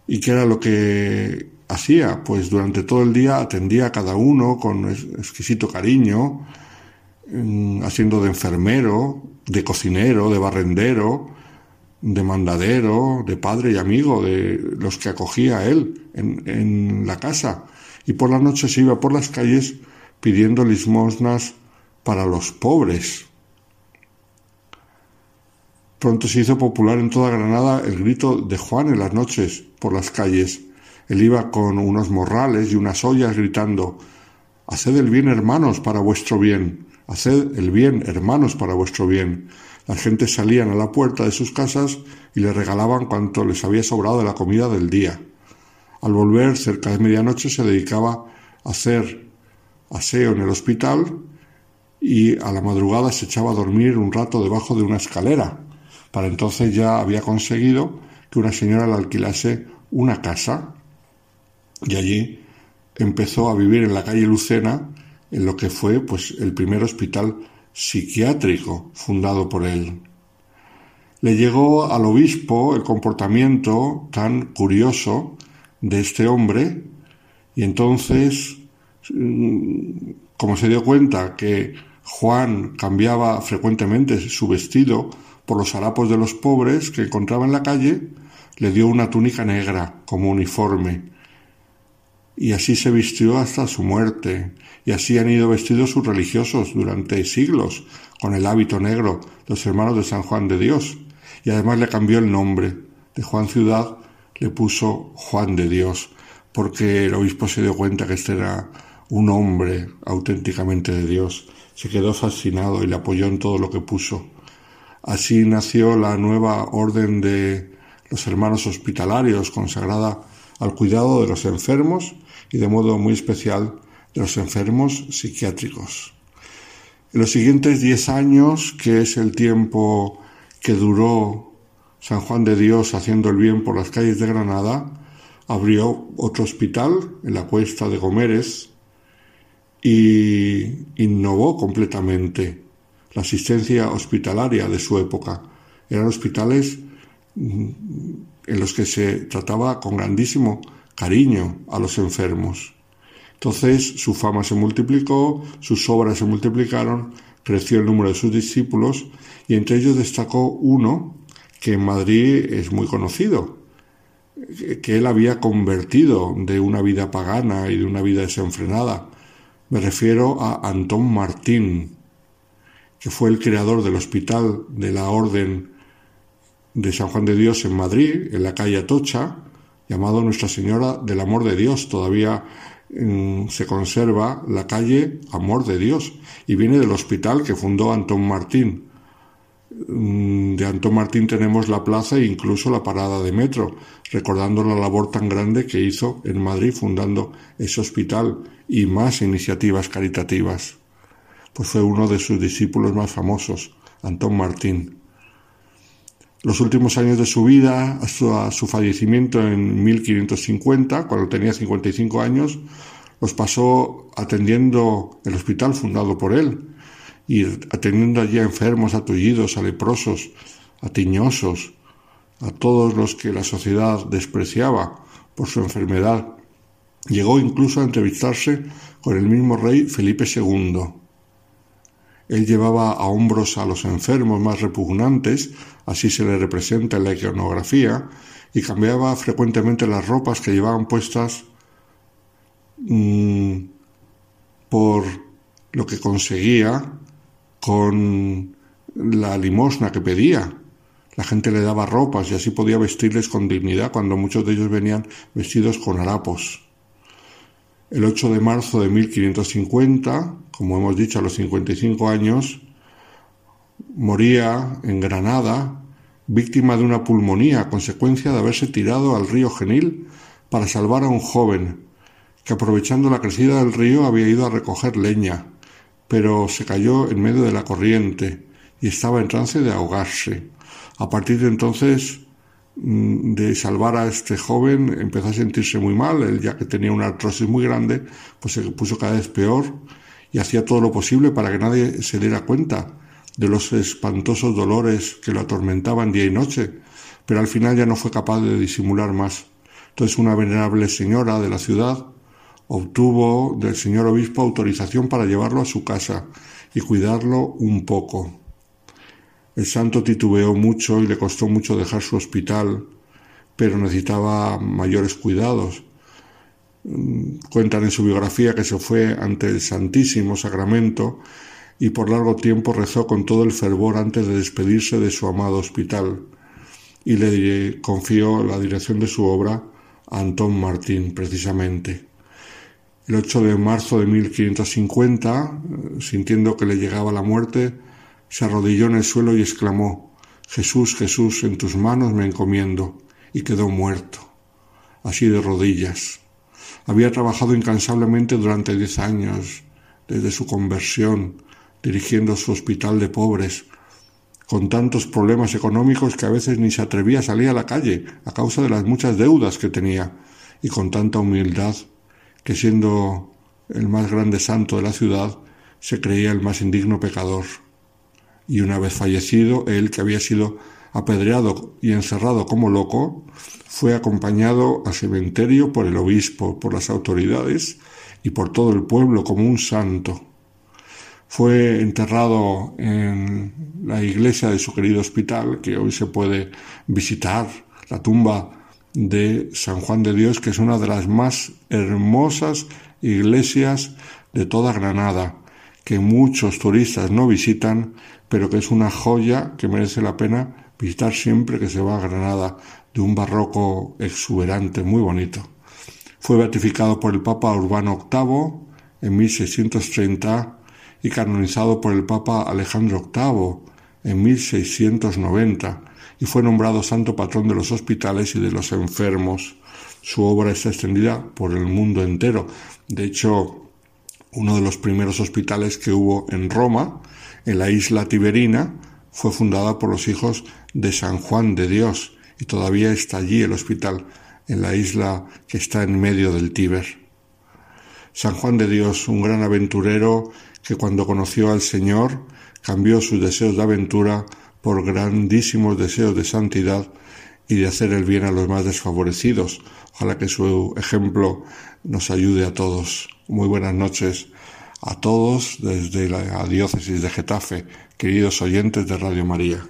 ¿Y qué era lo que hacía? Pues durante todo el día atendía a cada uno con exquisito cariño, mm, haciendo de enfermero, de cocinero, de barrendero, de mandadero, de padre y amigo de los que acogía él en, en la casa. Y por la noche se iba por las calles pidiendo limosnas para los pobres. Pronto se hizo popular en toda Granada el grito de Juan en las noches por las calles. Él iba con unos morrales y unas ollas gritando Haced el bien, hermanos, para vuestro bien. Haced el bien, hermanos, para vuestro bien. Las gentes salían a la puerta de sus casas y le regalaban cuanto les había sobrado de la comida del día. Al volver, cerca de medianoche, se dedicaba a hacer aseo en el hospital y a la madrugada se echaba a dormir un rato debajo de una escalera. Para entonces ya había conseguido que una señora le alquilase una casa y allí empezó a vivir en la calle Lucena en lo que fue pues el primer hospital psiquiátrico fundado por él. Le llegó al obispo el comportamiento tan curioso de este hombre y entonces, mm, como se dio cuenta que Juan cambiaba frecuentemente su vestido por los harapos de los pobres que encontraba en la calle, le dio una túnica negra como uniforme. Y así se vistió hasta su muerte, y así han ido vestidos sus religiosos durante siglos, con el hábito negro, los hermanos de San Juan de Dios, y además le cambió el nombre. De Juan Ciudad le puso Juan de Dios, porque el obispo se dio cuenta que este era un hombre auténticamente de Dios. Se quedó fascinado y le apoyó en todo lo que puso. Así nació la nueva orden de los hermanos hospitalarios, consagrada al cuidado de los enfermos y de modo muy especial de los enfermos psiquiátricos. En los siguientes diez años, que es el tiempo que duró San Juan de Dios haciendo el bien por las calles de Granada, abrió otro hospital en la cuesta de Gomeres y innovó completamente la asistencia hospitalaria de su época. Eran hospitales en los que se trataba con grandísimo cariño a los enfermos. Entonces su fama se multiplicó, sus obras se multiplicaron, creció el número de sus discípulos y entre ellos destacó uno que en Madrid es muy conocido, que él había convertido de una vida pagana y de una vida desenfrenada. Me refiero a Antón Martín, que fue el creador del Hospital de la Orden de San Juan de Dios en Madrid, en la calle Atocha, llamado Nuestra Señora del Amor de Dios. Todavía mm, se conserva la calle Amor de Dios y viene del hospital que fundó Antón Martín. Mm, de Antón Martín tenemos la plaza e incluso la parada de metro, recordando la labor tan grande que hizo en Madrid fundando ese hospital y más iniciativas caritativas. Pues fue uno de sus discípulos más famosos, Antón Martín. Los últimos años de su vida, hasta su fallecimiento en 1550, cuando tenía 55 años, los pasó atendiendo el hospital fundado por él y atendiendo allí a enfermos, a tullidos, a leprosos, a tiñosos, a todos los que la sociedad despreciaba por su enfermedad. Llegó incluso a entrevistarse con el mismo rey Felipe II. Él llevaba a hombros a los enfermos más repugnantes, así se le representa en la iconografía, y cambiaba frecuentemente las ropas que llevaban puestas mm, por lo que conseguía con la limosna que pedía. La gente le daba ropas y así podía vestirles con dignidad cuando muchos de ellos venían vestidos con harapos. El 8 de marzo de 1550, como hemos dicho a los 55 años, moría en Granada víctima de una pulmonía a consecuencia de haberse tirado al río Genil para salvar a un joven que aprovechando la crecida del río había ido a recoger leña, pero se cayó en medio de la corriente y estaba en trance de ahogarse. A partir de entonces de salvar a este joven empezó a sentirse muy mal, él ya que tenía una artrosis muy grande, pues se puso cada vez peor y hacía todo lo posible para que nadie se diera cuenta de los espantosos dolores que lo atormentaban día y noche, pero al final ya no fue capaz de disimular más. Entonces una venerable señora de la ciudad obtuvo del señor obispo autorización para llevarlo a su casa y cuidarlo un poco. El santo titubeó mucho y le costó mucho dejar su hospital, pero necesitaba mayores cuidados. Mm, cuentan en su biografía que se fue ante el Santísimo Sacramento y por largo tiempo rezó con todo el fervor antes de despedirse de su amado hospital y le confió la dirección de su obra a Antón Martín, precisamente. El 8 de marzo de 1550, sintiendo que le llegaba la muerte, se arrodilló en el suelo y exclamó Jesús, Jesús, en tus manos me encomiendo, y quedó muerto, así de rodillas. Había trabajado incansablemente durante diez años, desde su conversión, dirigiendo su hospital de pobres, con tantos problemas económicos que a veces ni se atrevía a salir a la calle a causa de las muchas deudas que tenía, y con tanta humildad que siendo el más grande santo de la ciudad, se creía el más indigno pecador y una vez fallecido, él, que había sido apedreado y encerrado como loco, fue acompañado al cementerio por el obispo, por las autoridades y por todo el pueblo como un santo. Fue enterrado en la iglesia de su querido hospital, que hoy se puede visitar, la tumba de San Juan de Dios, que es una de las más hermosas iglesias de toda Granada, que muchos turistas no visitan, pero que es una joya que merece la pena visitar siempre que se va a Granada, de un barroco exuberante, muy bonito. Fue beatificado por el Papa Urbano VIII en 1630 y canonizado por el Papa Alejandro VIII en 1690 y fue nombrado santo patrón de los hospitales y de los enfermos. Su obra está extendida por el mundo entero. De hecho, uno de los primeros hospitales que hubo en Roma en la isla Tiberina, fue fundada por los hijos de San Juan de Dios y todavía está allí el hospital, en la isla que está en medio del Tíber. San Juan de Dios, un gran aventurero que cuando conoció al Señor cambió sus deseos de aventura por grandísimos deseos de santidad y de hacer el bien a los más desfavorecidos. Ojalá que su ejemplo nos ayude a todos. Muy buenas noches a todos desde la diócesis de Getafe, queridos oyentes de Radio María.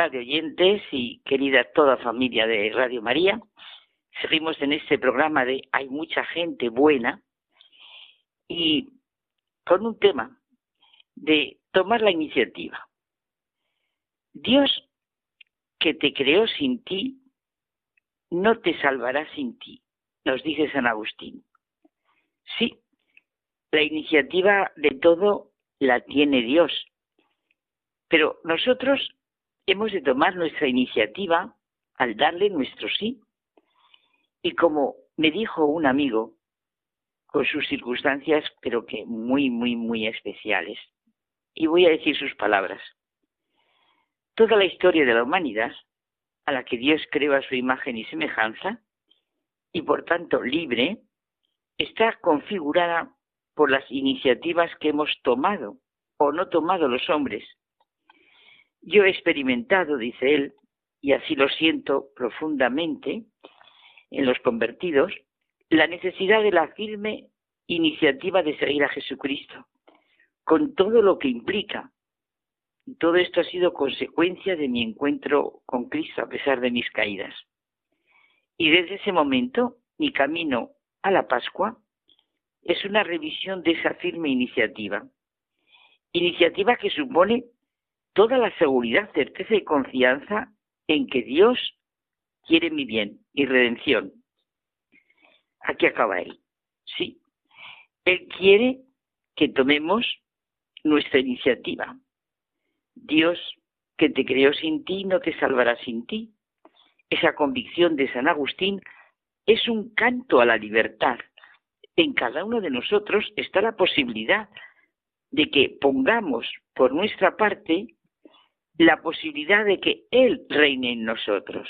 Radio oyentes y querida toda familia de Radio María. Seguimos en este programa de Hay mucha gente buena y con un tema de tomar la iniciativa. Dios que te creó sin ti, no te salvará sin ti, nos dice San Agustín. Sí, la iniciativa de todo la tiene Dios, pero nosotros hemos de tomar nuestra iniciativa al darle nuestro sí. Y como me dijo un amigo, con sus circunstancias, pero que muy, muy, muy especiales, y voy a decir sus palabras. Toda la historia de la humanidad, a la que Dios creó a su imagen y semejanza, y por tanto libre, está configurada por las iniciativas que hemos tomado o no tomado los hombres yo he experimentado, dice él, y así lo siento profundamente en los convertidos, la necesidad de la firme iniciativa de seguir a Jesucristo, con todo lo que implica. Todo esto ha sido consecuencia de mi encuentro con Cristo a pesar de mis caídas. Y desde ese momento, mi camino a la Pascua es una revisión de esa firme iniciativa. Iniciativa que supone toda la seguridad, certeza y confianza en que Dios quiere mi bien y redención. Aquí acaba él. Sí, Él quiere que tomemos nuestra iniciativa. Dios que te creó sin ti no te salvará sin ti. Esa convicción de San Agustín es un canto a la libertad. En cada uno de nosotros está la posibilidad de que pongamos por nuestra parte la posibilidad de que Él reine en nosotros.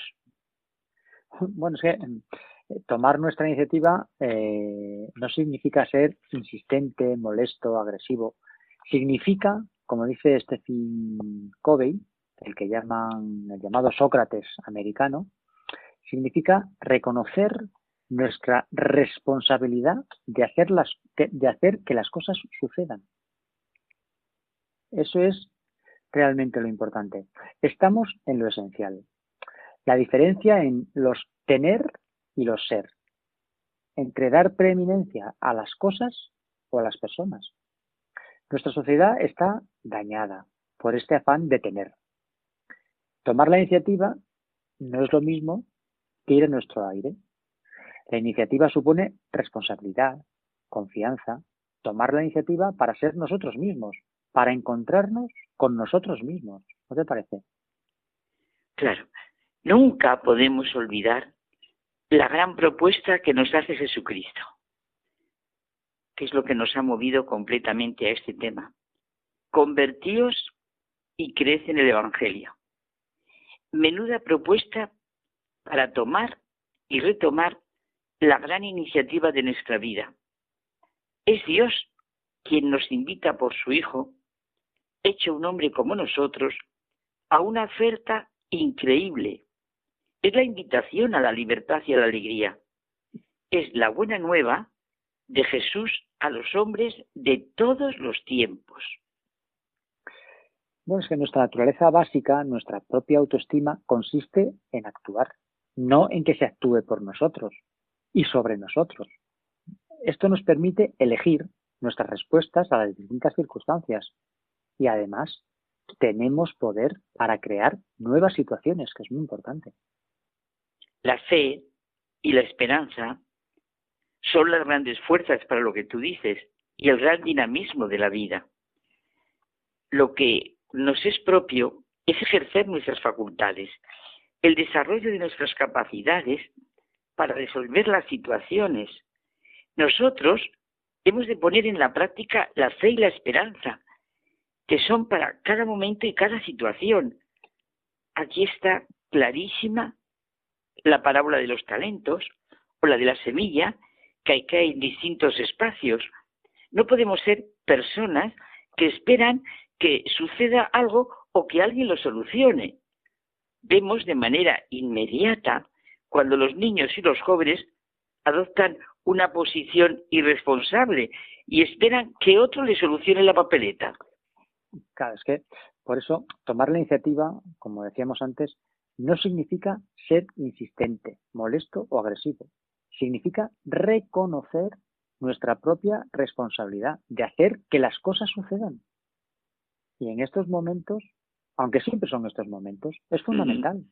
Bueno, es que em, tomar nuestra iniciativa eh, no significa ser insistente, molesto, agresivo. Significa, como dice Stephen Covey, el que llaman el llamado Sócrates americano, significa reconocer nuestra responsabilidad de hacer, de hacer que las cosas sucedan. Eso es realmente lo importante. Estamos en lo esencial. La diferencia en los tener y los ser. Entre dar preeminencia a las cosas o a las personas. Nuestra sociedad está dañada por este afán de tener. Tomar la iniciativa no es lo mismo que ir a nuestro aire. La iniciativa supone responsabilidad, confianza, tomar la iniciativa para ser nosotros mismos, para encontrarnos con nosotros mismos. ¿No te parece? Claro, nunca podemos olvidar la gran propuesta que nos hace Jesucristo, que es lo que nos ha movido completamente a este tema. Convertíos y creed en el Evangelio. Menuda propuesta para tomar y retomar la gran iniciativa de nuestra vida. Es Dios quien nos invita por su Hijo hecho un hombre como nosotros, a una oferta increíble. Es la invitación a la libertad y a la alegría. Es la buena nueva de Jesús a los hombres de todos los tiempos. Bueno, es que nuestra naturaleza básica, nuestra propia autoestima, consiste en actuar, no en que se actúe por nosotros y sobre nosotros. Esto nos permite elegir nuestras respuestas a las distintas circunstancias, y además tenemos poder para crear nuevas situaciones, que es muy importante. La fe y la esperanza son las grandes fuerzas para lo que tú dices y el gran dinamismo de la vida. Lo que nos es propio es ejercer nuestras facultades, el desarrollo de nuestras capacidades para resolver las situaciones. Nosotros hemos de poner en la práctica la fe y la esperanza, que son para cada momento y cada situación. Aquí está clarísima la parábola de los talentos o la de la semilla que cae en distintos espacios. No podemos ser personas que esperan que suceda algo o que alguien lo solucione. Vemos de manera inmediata cuando los niños y los jóvenes adoptan una posición irresponsable y esperan que otro le solucione la papeleta. Claro, es que por eso tomar la iniciativa, como decíamos antes, no significa ser insistente, molesto o agresivo. Significa reconocer nuestra propia responsabilidad de hacer que las cosas sucedan. Y en estos momentos, aunque siempre son estos momentos, es fundamental.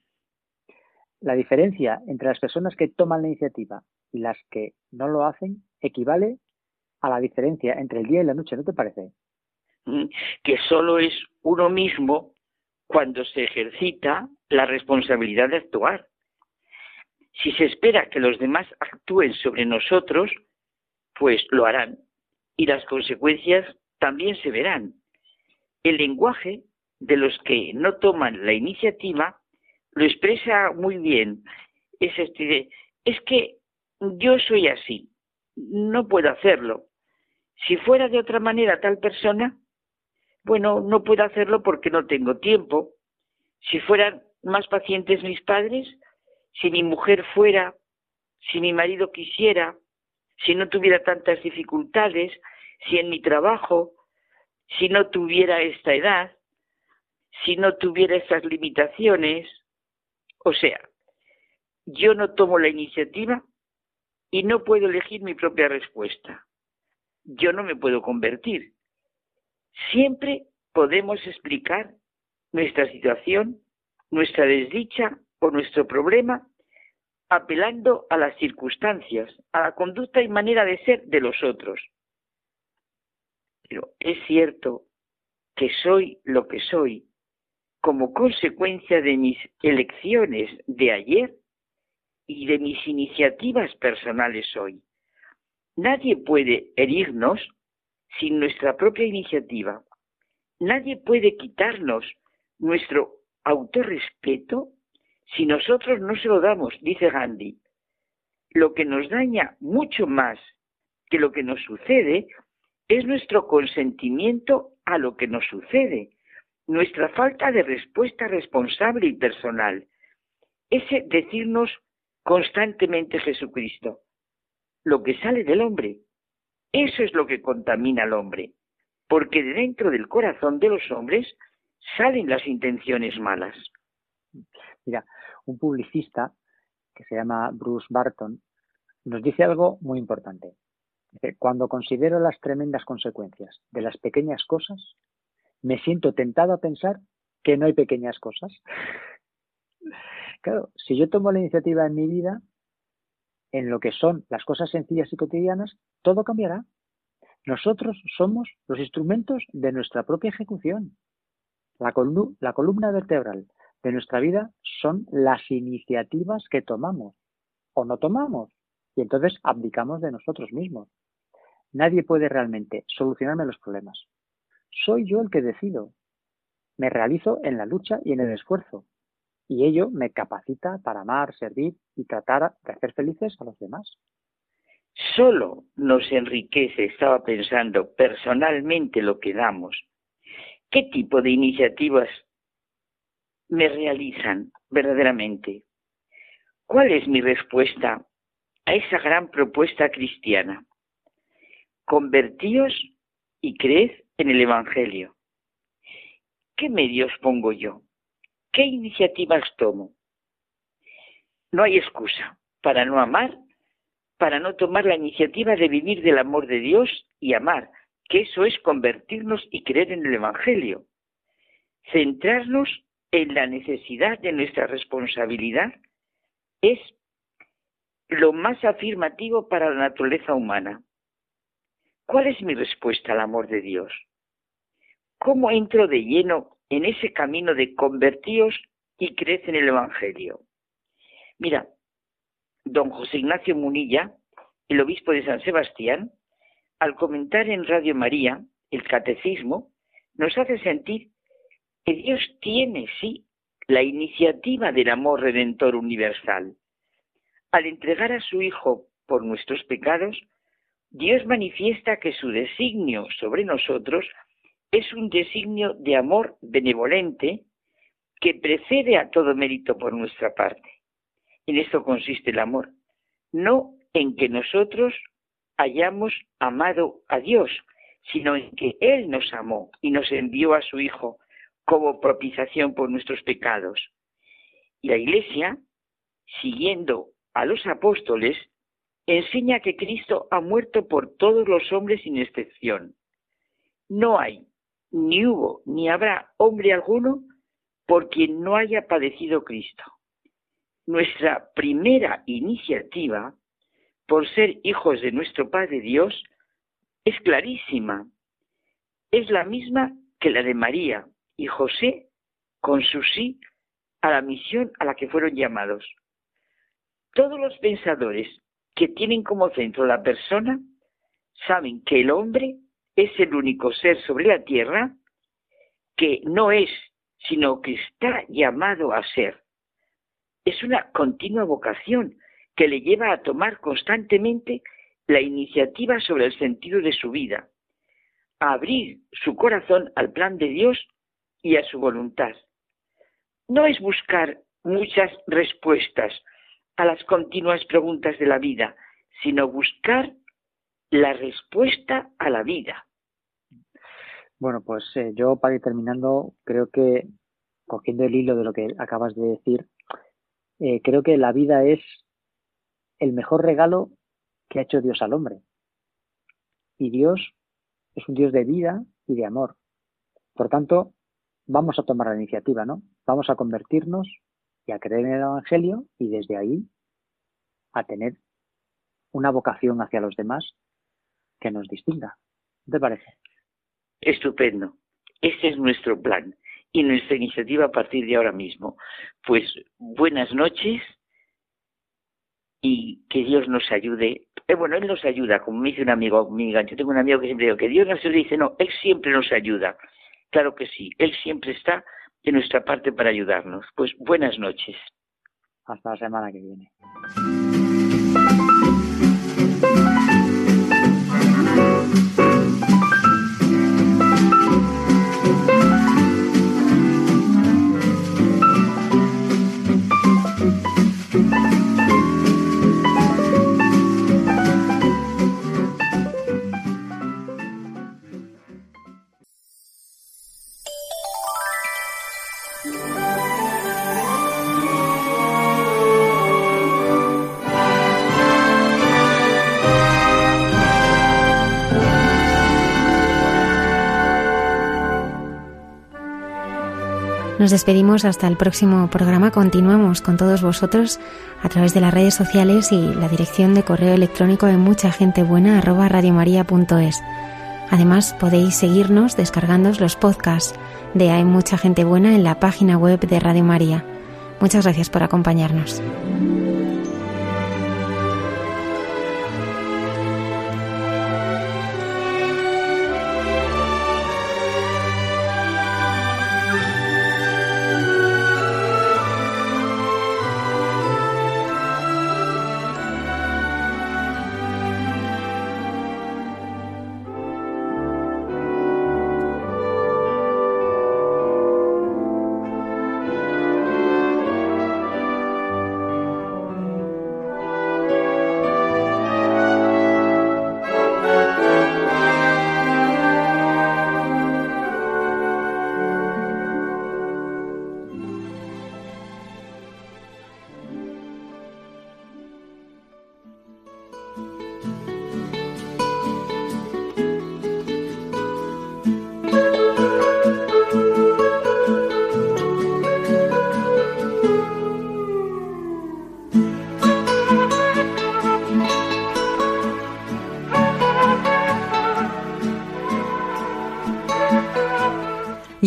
La diferencia entre las personas que toman la iniciativa y las que no lo hacen equivale a la diferencia entre el día y la noche, ¿no te parece? Que solo es uno mismo cuando se ejercita la responsabilidad de actuar. Si se espera que los demás actúen sobre nosotros, pues lo harán y las consecuencias también se verán. El lenguaje de los que no toman la iniciativa lo expresa muy bien. Es, este, es que yo soy así, no puedo hacerlo. Si fuera de otra manera tal persona, bueno, no puedo hacerlo porque no tengo tiempo. Si fueran más pacientes mis padres, si mi mujer fuera, si mi marido quisiera, si no tuviera tantas dificultades, si en mi trabajo, si no tuviera esta edad, si no tuviera estas limitaciones, o sea, yo no tomo la iniciativa y no puedo elegir mi propia respuesta. Yo no me puedo convertir. Siempre podemos explicar nuestra situación, nuestra desdicha o nuestro problema apelando a las circunstancias, a la conducta y manera de ser de los otros. Pero es cierto que soy lo que soy como consecuencia de mis elecciones de ayer y de mis iniciativas personales hoy. Nadie puede herirnos sin nuestra propia iniciativa. Nadie puede quitarnos nuestro autorrespeto si nosotros no se lo damos, dice Gandhi. Lo que nos daña mucho más que lo que nos sucede es nuestro consentimiento a lo que nos sucede nuestra falta de respuesta responsable y personal, ese decirnos constantemente Jesucristo, lo que sale del hombre, eso es lo que contamina al hombre, porque de dentro del corazón de los hombres salen las intenciones malas. Mira, un publicista que se llama Bruce Barton nos dice algo muy importante. Cuando considero las tremendas consecuencias de las pequeñas cosas, me siento tentado a pensar que no hay pequeñas cosas. Claro, si yo tomo la iniciativa en mi vida, en lo que son las cosas sencillas y cotidianas, todo cambiará. Nosotros somos los instrumentos de nuestra propia ejecución. La, la columna vertebral de nuestra vida son las iniciativas que tomamos o no tomamos y entonces abdicamos de nosotros mismos. Nadie puede realmente solucionarme los problemas. Soy yo el que decido. Me realizo en la lucha y en el esfuerzo. Y ello me capacita para amar, servir y tratar de hacer felices a los demás. Solo nos enriquece, estaba pensando, personalmente lo que damos. ¿Qué tipo de iniciativas me realizan verdaderamente? ¿Cuál es mi respuesta a esa gran propuesta cristiana? Convertíos y creed en el Evangelio. ¿Qué medios pongo yo? ¿Qué iniciativas tomo? No hay excusa para no amar, para no tomar la iniciativa de vivir del amor de Dios y amar, que eso es convertirnos y creer en el Evangelio. Centrarnos en la necesidad de nuestra responsabilidad es lo más afirmativo para la naturaleza humana. ¿Cuál es mi respuesta al amor de Dios? ¿Cómo entro de lleno en ese camino de convertíos y crece en el Evangelio? Mira, don José Ignacio Munilla, el obispo de San Sebastián, al comentar en Radio María el catecismo, nos hace sentir que Dios tiene, sí, la iniciativa del amor redentor universal. Al entregar a su Hijo por nuestros pecados, Dios manifiesta que su designio sobre nosotros es un designio de amor benevolente que precede a todo mérito por nuestra parte. En esto consiste el amor, no en que nosotros hayamos amado a Dios, sino en que Él nos amó y nos envió a su Hijo como propiciación por nuestros pecados. Y la Iglesia, siguiendo a los apóstoles, enseña que Cristo ha muerto por todos los hombres sin excepción. No hay, ni hubo, ni habrá hombre alguno por quien no haya padecido Cristo. Nuestra primera iniciativa, por ser hijos de nuestro Padre Dios, es clarísima. Es la misma que la de María y José con su sí a la misión a la que fueron llamados. Todos los pensadores que tienen como centro la persona saben que el hombre es el único ser sobre la tierra que no es, sino que está llamado a ser. Es una continua vocación que le lleva a tomar constantemente la iniciativa sobre el sentido de su vida, a abrir su corazón al plan de Dios y a su voluntad. No es buscar muchas respuestas a las continuas preguntas de la vida, sino buscar la respuesta a la vida. Bueno, pues eh, yo para ir terminando, creo que, cogiendo el hilo de lo que acabas de decir, eh, creo que la vida es el mejor regalo que ha hecho Dios al hombre. Y Dios es un Dios de vida y de amor. Por tanto, vamos a tomar la iniciativa, ¿no? Vamos a convertirnos y a creer en el Evangelio y desde ahí a tener una vocación hacia los demás que nos distinga. ¿Qué te parece? Estupendo. Este es nuestro plan y nuestra iniciativa a partir de ahora mismo. Pues buenas noches y que Dios nos ayude. Eh, bueno, Él nos ayuda, como me dice un amigo, amiga. Yo tengo un amigo que siempre digo que Dios nos ayuda dice, no, Él siempre nos ayuda. Claro que sí, Él siempre está de nuestra parte para ayudarnos. Pues buenas noches. Hasta la semana que viene. Nos despedimos hasta el próximo programa. Continuamos con todos vosotros a través de las redes sociales y la dirección de correo electrónico de mucha gente buena arroba radiomaria.es. Además podéis seguirnos descargando los podcasts de Hay mucha gente buena en la página web de Radio María. Muchas gracias por acompañarnos.